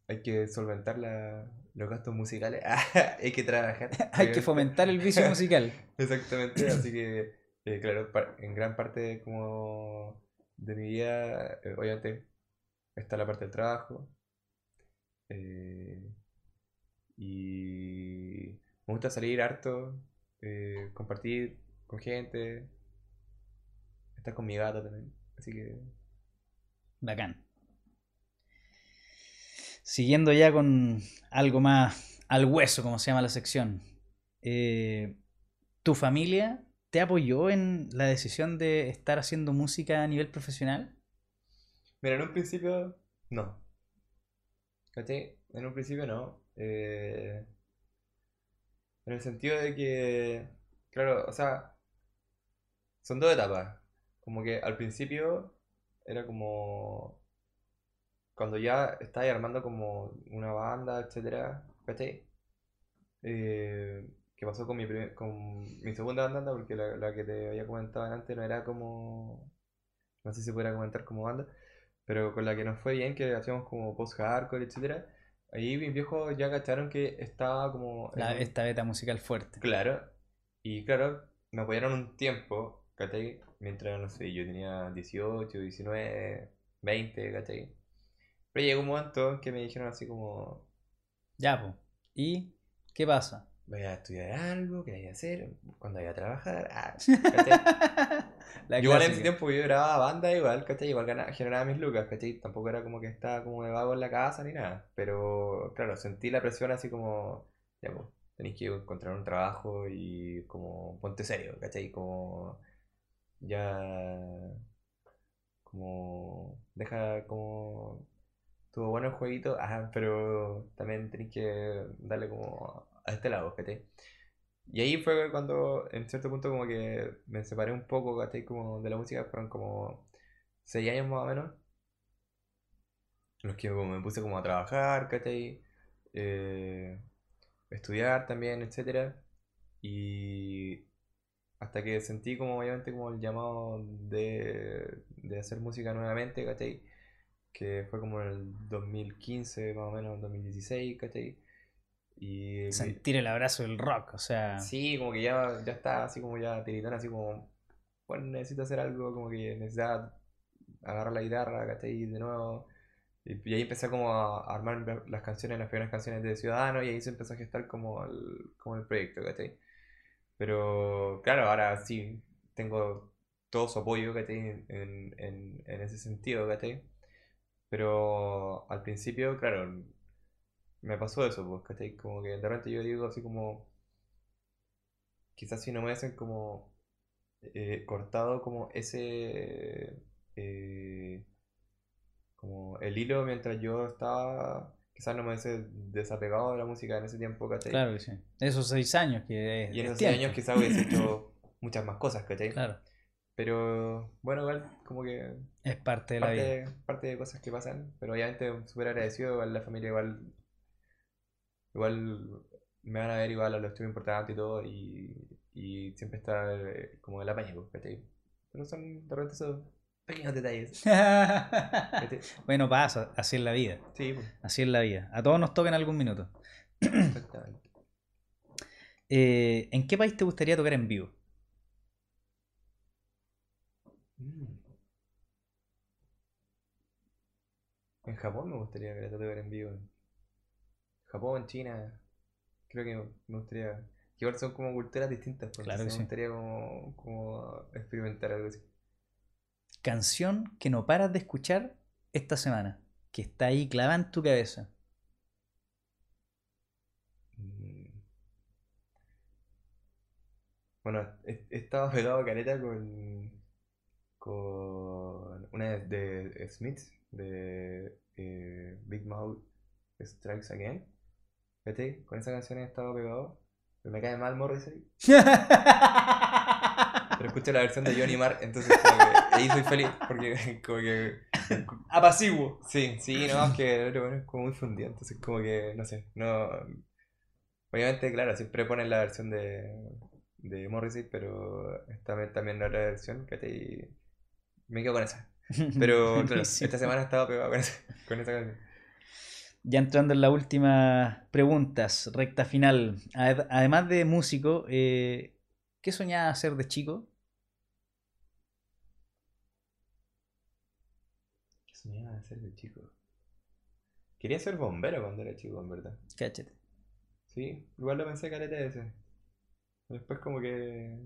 hay que solventar la- los gastos musicales. hay que trabajar. Hay que fomentar el vicio musical. Exactamente, así que, eh, claro, en gran parte como de mi vida, eh, obviamente, está la parte del trabajo. eh, y me gusta salir harto, compartir con gente, estar con mi gata también. Así que, Bacán. Siguiendo ya con algo más al hueso, como se llama la sección. Eh, ¿Tu familia te apoyó en la decisión de estar haciendo música a nivel profesional? mira, en un principio, no. ¿Cachai? En un principio no. eh, en el sentido de que, claro, o sea, son dos etapas. Como que al principio era como cuando ya estabas armando como una banda, etcétera, ¿cachai? Eh, que pasó con mi, primer- con mi segunda banda, porque la, la que te había comentado antes no era como, no sé si pudiera comentar como banda, pero con la que nos fue bien, que hacíamos como post-hardcore, etcétera, ahí mis viejos ya cacharon que estaba como... La- esta beta musical fuerte. Claro, y claro, me apoyaron un tiempo, ¿cachai? Mientras, no sé, yo tenía 18, 19, 20, ¿cachai? Pero llegó un momento en que me dijeron así como, Ya, po. ¿Y qué pasa? voy a estudiar algo, ¿qué voy a hacer? ¿Cuándo voy a trabajar? Ah. La Igual en ese tiempo yo grababa banda igual, ¿cachai? Igual ganaba, generaba mis lucas, ¿cachai? Tampoco era como que estaba como de vago en la casa ni nada. Pero claro, sentí la presión así como, ya pues, tenéis que encontrar un trabajo y como ponte serio, ¿cachai? Como ya, como, deja como, tuvo bueno el jueguito, ajá, pero también tenéis que darle como a este lado, ¿cachai? Y ahí fue cuando, en cierto punto, como que me separé un poco, ¿cachai? Como de la música, fueron como seis años más o menos, en los que como me puse como a trabajar, ¿cachai? Eh, estudiar también, etcétera. Y hasta que sentí como obviamente como el llamado de, de hacer música nuevamente, ¿cachai? Que fue como en el 2015, más o menos, 2016, ¿cachai? Y Sentir el abrazo del rock, o sea. Sí, como que ya, ya está así como ya tiritón, así como, bueno, necesito hacer algo, como que necesitaba agarrar la guitarra, ¿cachai? De nuevo. Y, ahí empecé como a, armar la- las canciones, las primeras canciones de Ciudadano, y ahí se empezó a gestar como el, como el proyecto, ¿cachai? Pero claro, ahora sí, tengo todo su apoyo, ¿cachai? En, en, en ese sentido, ¿cachai? Pero al principio, claro, me pasó eso, pues, ¿cachai? Como que de repente yo digo así como, quizás si no me hubiesen como eh, cortado como ese, eh, como el hilo mientras yo estaba, quizás no me hubiese desapegado de la música en ese tiempo, ¿cachai? Claro que sí. Esos seis años que es, Y en es esos tiempo. años quizás hubiese hecho muchas más cosas, ¿cachai? Claro, Pero bueno, igual como que es parte de la vida. parte, parte de cosas que pasan, pero obviamente súper agradecido, igual la familia igual, igual me van a ver igual a los estudios importantes y todo, y, y siempre está eh, como el apaño, pues, ¿cachai? Pero son de repente esos pequeños detalles. bueno, pasa, así es la vida. Sí, pues, Así es la vida. A todos nos toca en algún minuto. exactamente. Eh, ¿En qué país te gustaría tocar en vivo? Mm. En Japón me gustaría ver en vivo. Japón, China, creo que me gustaría. que Igual son como culturas distintas, pues, Claro sí. me gustaría como, como experimentar algo así. Canción que no paras de escuchar esta semana. Que está ahí clavada en tu cabeza. Mm. Bueno, he, he estado pegado a caleta con, con una de, de Smiths, de eh, Big Mouth Strikes Again. ¿Cachai? Con esa canción he estado pegado. Pero me cae mal Morrissey. Pero escucho la versión de Johnny Marr, entonces ahí soy feliz. Porque como que... Apaciguo. Sí, sí, no, es que el otro es como muy fundido. Entonces como que, no sé, no... Obviamente, claro, siempre ponen la versión de, de Morrissey, pero esta vez también la otra versión, ¿cachai? Me quedo con esa. Pero claro, esta semana estaba pegado con esa, con esa canción. Ya entrando en las últimas preguntas, recta final. Ade- Además de músico, eh, ¿qué soñaba hacer de chico? ¿Qué soñaba de ser de chico? Quería ser bombero cuando era chico, en verdad. Cáchate. Sí, igual lo pensé careta de ese. Después como que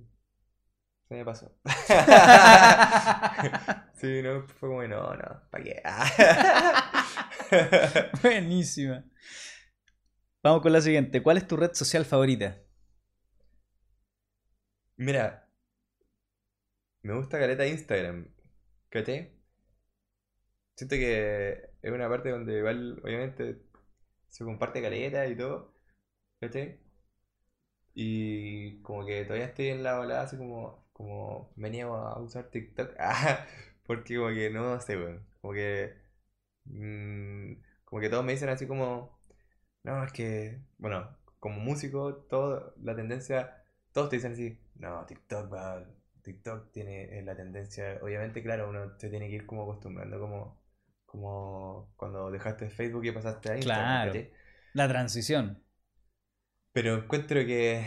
se me pasó. Sí, no, fue como, no, no, ¿para qué? Buenísima. Vamos con la siguiente. ¿Cuál es tu red social favorita? Mira, me gusta caleta Instagram, ¿cachai? Siento que es una parte donde igual, obviamente, se comparte caleta y todo, ¿cachai? Y como que todavía estoy en la volada, así como, como niego a usar TikTok, porque como que no sé, weón, como que, mm, como que todos me dicen así como, no, es que, bueno, como músico, todo, la tendencia, todos te dicen así, no, TikTok va, TikTok tiene la tendencia, obviamente, claro, uno se tiene que ir como acostumbrando, como, como cuando dejaste Facebook y pasaste a Instagram, Claro. La transición. Pero encuentro que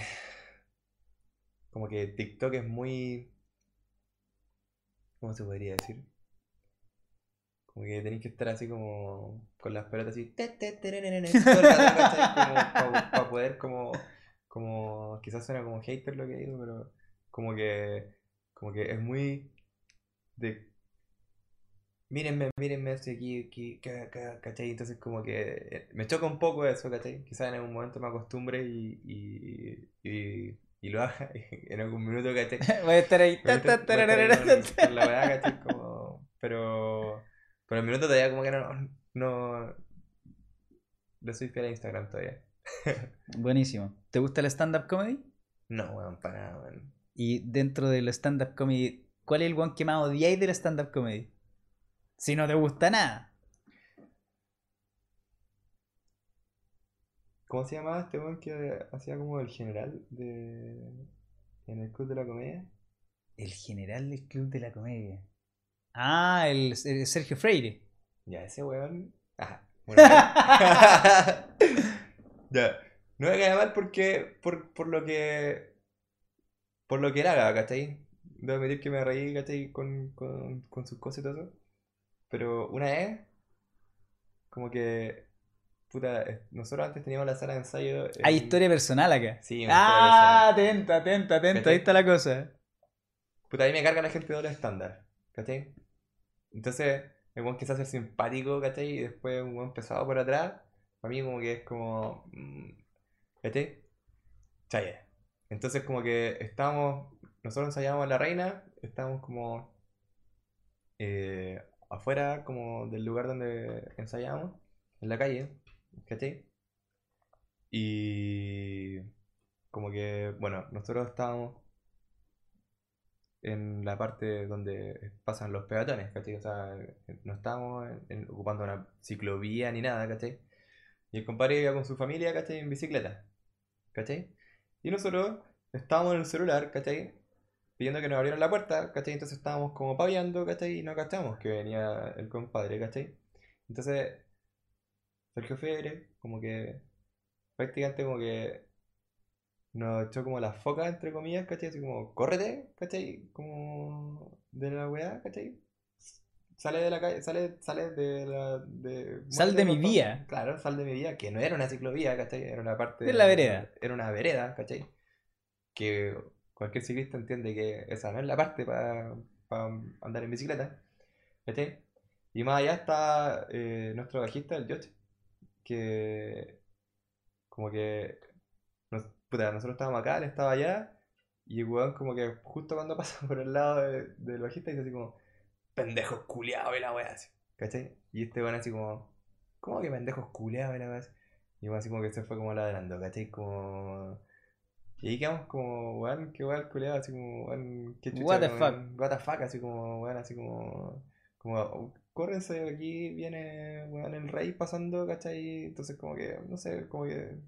como que TikTok es muy... ¿Cómo se podría decir? Como que tenéis que estar así como con las pelotas así... para poder como... Como... Quizás suena como hater lo que digo, pero como que... Como que es muy... De... Mírenme, mírenme, estoy aquí, aquí, ca- ca- ¿cachai? Entonces como que eh, me choca un poco eso, ¿cachai? Quizás en algún momento me acostumbre y, y, y, y lo haga en algún minuto, ¿cachai? Voy a estar ahí. La weá, ¿cachai? Como- pero, pero en el minuto todavía como que no, no, no soy fiel a Instagram todavía. Buenísimo. ¿Te gusta el stand-up comedy? No, weón, para nada, weón. Y dentro del stand-up comedy, ¿cuál es el one que más odiáis del stand-up comedy? Si no te gusta nada. ¿Cómo se llamaba este weón que hacía como el general de en el Club de la Comedia? El general del club de la comedia. Ah, el, el Sergio Freire. Ya, ese weón. Ajá. Bueno, ya. No me cae mal porque. Por, por lo que. Por lo que él haga, ¿cachai? Debo admitir que me reí, ¿cachai? Con, con, con sus cosas y todo eso. Pero una vez. Como que. Puta, nosotros antes teníamos la sala de ensayo. Hay historia personal acá. Sí, una Ah, atenta, atenta, atenta. Ahí está la cosa. Puta, a mí me carga la gente de doble estándar, ¿cachai? Entonces, el weón quiso ser simpático, ¿cachai? Y después un weón pesado por atrás, para mí como que es como... mm, ¿Cachai? Chaya. Entonces como que estábamos, nosotros ensayábamos en La Reina, estábamos como eh, afuera como del lugar donde ensayábamos, en la calle, ¿cachai? Y como que, bueno, nosotros estábamos en la parte donde pasan los peatones, ¿cachai? O sea, no estábamos ocupando una ciclovía ni nada, ¿cachai? Y el compadre iba con su familia, ¿cachai? En bicicleta, ¿cachai? Y nosotros estábamos en el celular, ¿cachai? Pidiendo que nos abrieran la puerta, ¿cachai? Entonces estábamos como paviando, ¿cachai? Y no cachamos que venía el compadre, ¿cachai? Entonces, Sergio Febre, como que prácticamente como que nos echó como la foca, entre comillas, ¿cachai? Así como, córrete, ¿cachai? Como de la weá, ¿cachai? Sale de la calle, sale, sale de la... De, Sal de mi vía. Claro, sal de mi vía, que no era una ciclovía, ¿cachai? Era una parte... De la vereda. Era una vereda, ¿cachai? Que cualquier ciclista entiende que esa no es la parte para andar en bicicleta, ¿cachai? Y más allá está eh, nuestro bajista, el Josh, que como que puta, nosotros estábamos acá, él estaba allá, y el weón como que justo cuando pasa por el lado de- del bajista dice así como, pendejos culiados y la weá así, ¿cachai? Y este weón así como, ¿cómo que pendejos culiados y la weá así? Y weón así como que se fue como ladrando, ¿cachai? Como... Y ahí quedamos como, weón, qué weón culiado, así como, weón, qué chucha, What the weón, what the fuck, así como, weón, así como, como, "Oh, córrense, aquí viene, weón, el rey pasando, ¿cachai? Entonces como que, no sé, como que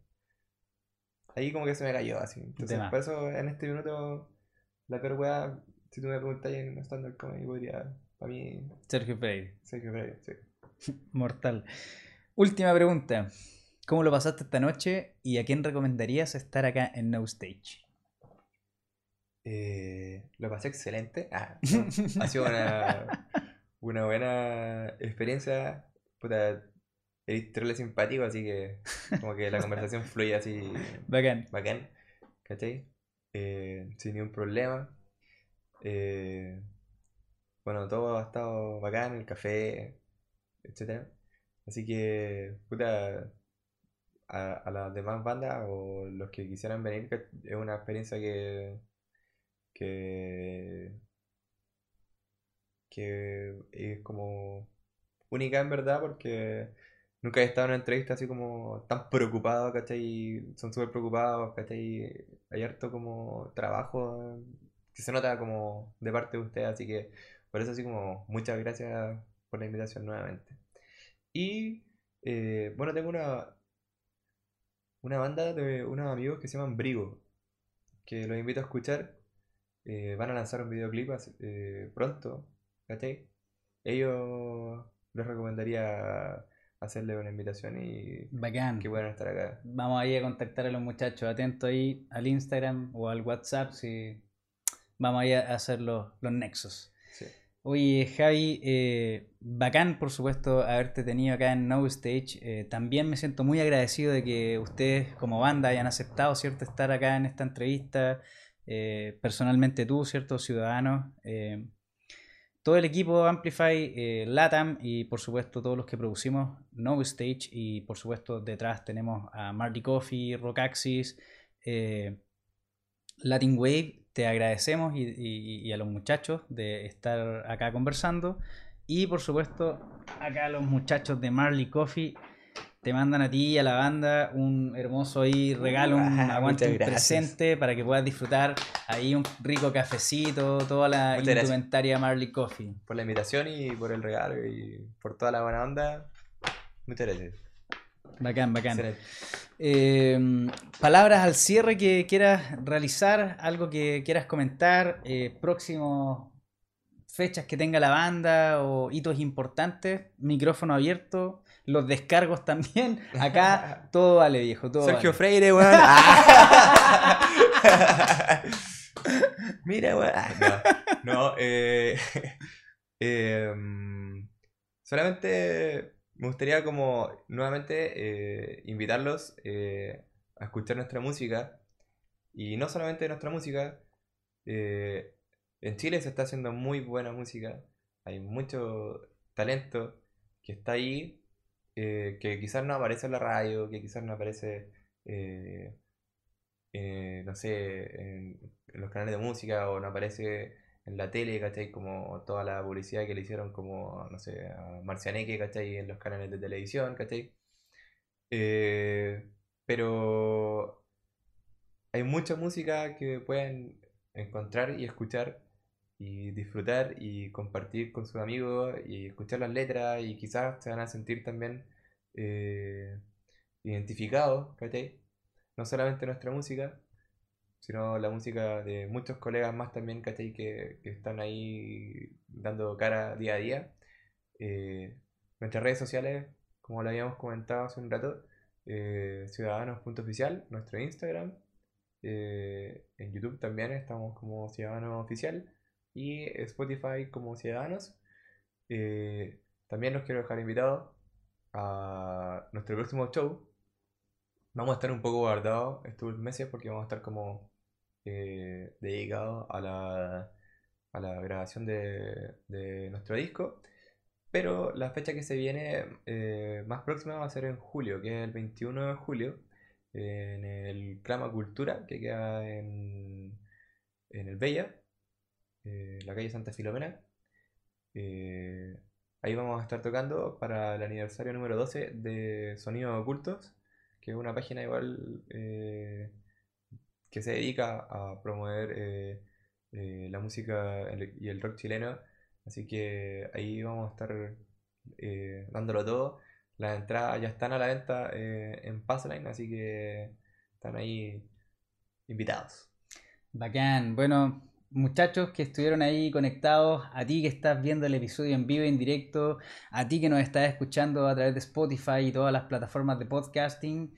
ahí como que se me cayó así. Entonces, por eso en este minuto, la peor weá, si tú me preguntas en stand-up comedy, podría, para mí, Sergio Freire. Sergio Freire, sí. Mortal. Última pregunta. ¿Cómo lo pasaste esta noche y a quién recomendarías estar acá en No Stage? Eh, lo pasé excelente. Ah, no, ha sido una, una buena experiencia. Puta, eres terrible simpático, así que como que la conversación fluye así Bacán. bacán, ¿cachai? Eh, sin ningún problema. Eh, bueno, todo ha estado bacán, el café, etcétera. Así que, puta, a, las demás bandas o los que quisieran venir, es una experiencia que, que, que es como única en verdad porque nunca he estado en una entrevista así como tan preocupado, ¿cachai? Son súper preocupados, ¿cachai? Hay harto como trabajo que se nota como de parte de ustedes, así que por eso así como muchas gracias por la invitación nuevamente. Y eh, bueno, tengo una, una banda de unos amigos que se llaman Brigo, que los invito a escuchar. Eh, van a lanzar un videoclip eh, pronto, ¿cachai? Ellos les recomendaría hacerle una invitación y Bacán. que puedan estar acá. Vamos ahí a contactar a los muchachos. Atento ahí al Instagram o al WhatsApp si vamos ahí a hacer los, los nexos. Sí. Oye, Javi, eh, bacán por supuesto haberte tenido acá en No Stage. Eh, también me siento muy agradecido de que ustedes como banda hayan aceptado, ¿cierto?, estar acá en esta entrevista. Eh, personalmente tú, ¿cierto?, ciudadano. Eh, todo el equipo Amplify, Latam y por supuesto todos los que producimos No Stage y por supuesto detrás tenemos a Marty Coffee, Rockaxis, Latin Wave. Te agradecemos y, y- y a los muchachos de estar acá conversando y por supuesto acá los muchachos de Marley Coffee te mandan a ti y a la banda un hermoso ahí regalo, un Ah, aguante, un gracias. presente para que puedas disfrutar ahí un rico cafecito, toda la Muchas gracias. indumentaria Marley Coffee. Por la invitación y por el regalo y por toda la buena onda. Muchas gracias. Bacán, bacán. Eh, palabras al cierre que quieras realizar, algo que quieras comentar, eh, próximos fechas que tenga la banda o hitos importantes, micrófono abierto, los descargos también. Acá todo vale, viejo, todo Sergio vale. Freire, weón. Mira, weón. No, no, eh, em, solamente me gustaría como nuevamente eh, invitarlos eh, a escuchar nuestra música. Y no solamente nuestra música, eh, en Chile se está haciendo muy buena música. Hay mucho talento que está ahí, eh, que quizás no aparece en la radio, que quizás no aparece, no sé, en los canales de música o no aparece en la tele, ¿cachai? Como toda la publicidad que le hicieron como, no sé, a Marcianeque, ¿cachai? En los canales de televisión, ¿cachai? Eh, pero hay mucha música que pueden encontrar y escuchar y disfrutar y compartir con sus amigos y escuchar las letras y quizás se van a sentir también eh, identificados, ¿cachai? No solamente nuestra música, sino la música de muchos colegas más también, ¿cachai? Que, están ahí dando cara día a día. Eh, nuestras redes sociales, como lo habíamos comentado hace un rato, eh, ciudadanos.oficial, nuestro Instagram. eh, en YouTube también estamos como Ciudadanos Oficial y Spotify como Ciudadanos. Eh, también los quiero dejar invitados a nuestro próximo show. Vamos a estar un poco guardados estos meses porque vamos a estar como eh, dedicados a la, a la grabación de, de nuestro disco. Pero la fecha que se viene eh, más próxima va a ser en julio, que es el 21 de julio, en el Clama Cultura, que queda en, en el Bella, eh, la calle Santa Filomena. Eh, ahí vamos a estar tocando para el aniversario número 12 de Sonidos Ocultos, que es una página igual que se dedica a promover eh, eh, la música y el rock chileno. Así que ahí vamos a estar eh, dándolo todo. Las entradas ya están a la venta eh, en Passline, así que están ahí invitados. Bacán. Bueno, muchachos que estuvieron ahí conectados, a ti que estás viendo el episodio en vivo, en directo, a ti que nos estás escuchando a través de Spotify y todas las plataformas de podcasting.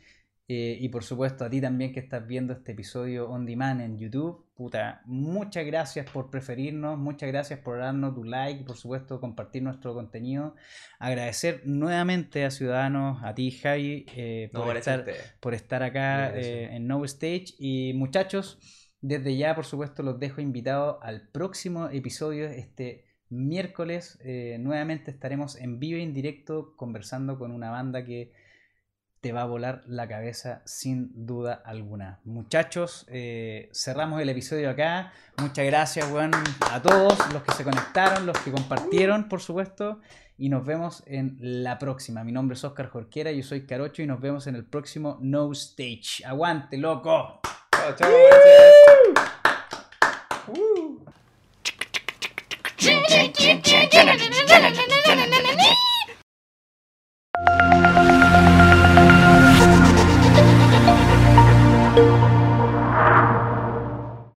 Eh, y por supuesto a ti también que estás viendo este episodio on demand en YouTube. Puta, muchas gracias por preferirnos, muchas gracias por darnos tu like por supuesto compartir nuestro contenido. Agradecer nuevamente a Ciudadanos, a ti Javi, eh, por, estar, por estar acá eh, en No Stage. Y muchachos, desde ya por supuesto los dejo invitados al próximo episodio este miércoles. nuevamente estaremos en vivo y en directo conversando con una banda que te va a volar la cabeza sin duda alguna. Muchachos, eh, cerramos el episodio acá. Muchas gracias, weón, a todos los que se conectaron, los que compartieron, por supuesto. Y nos vemos en la próxima. Mi nombre es Oscar Jorquera, yo soy Carocho y nos vemos en el próximo No Stage. ¡Aguante, loco! Chao, chao, gracias.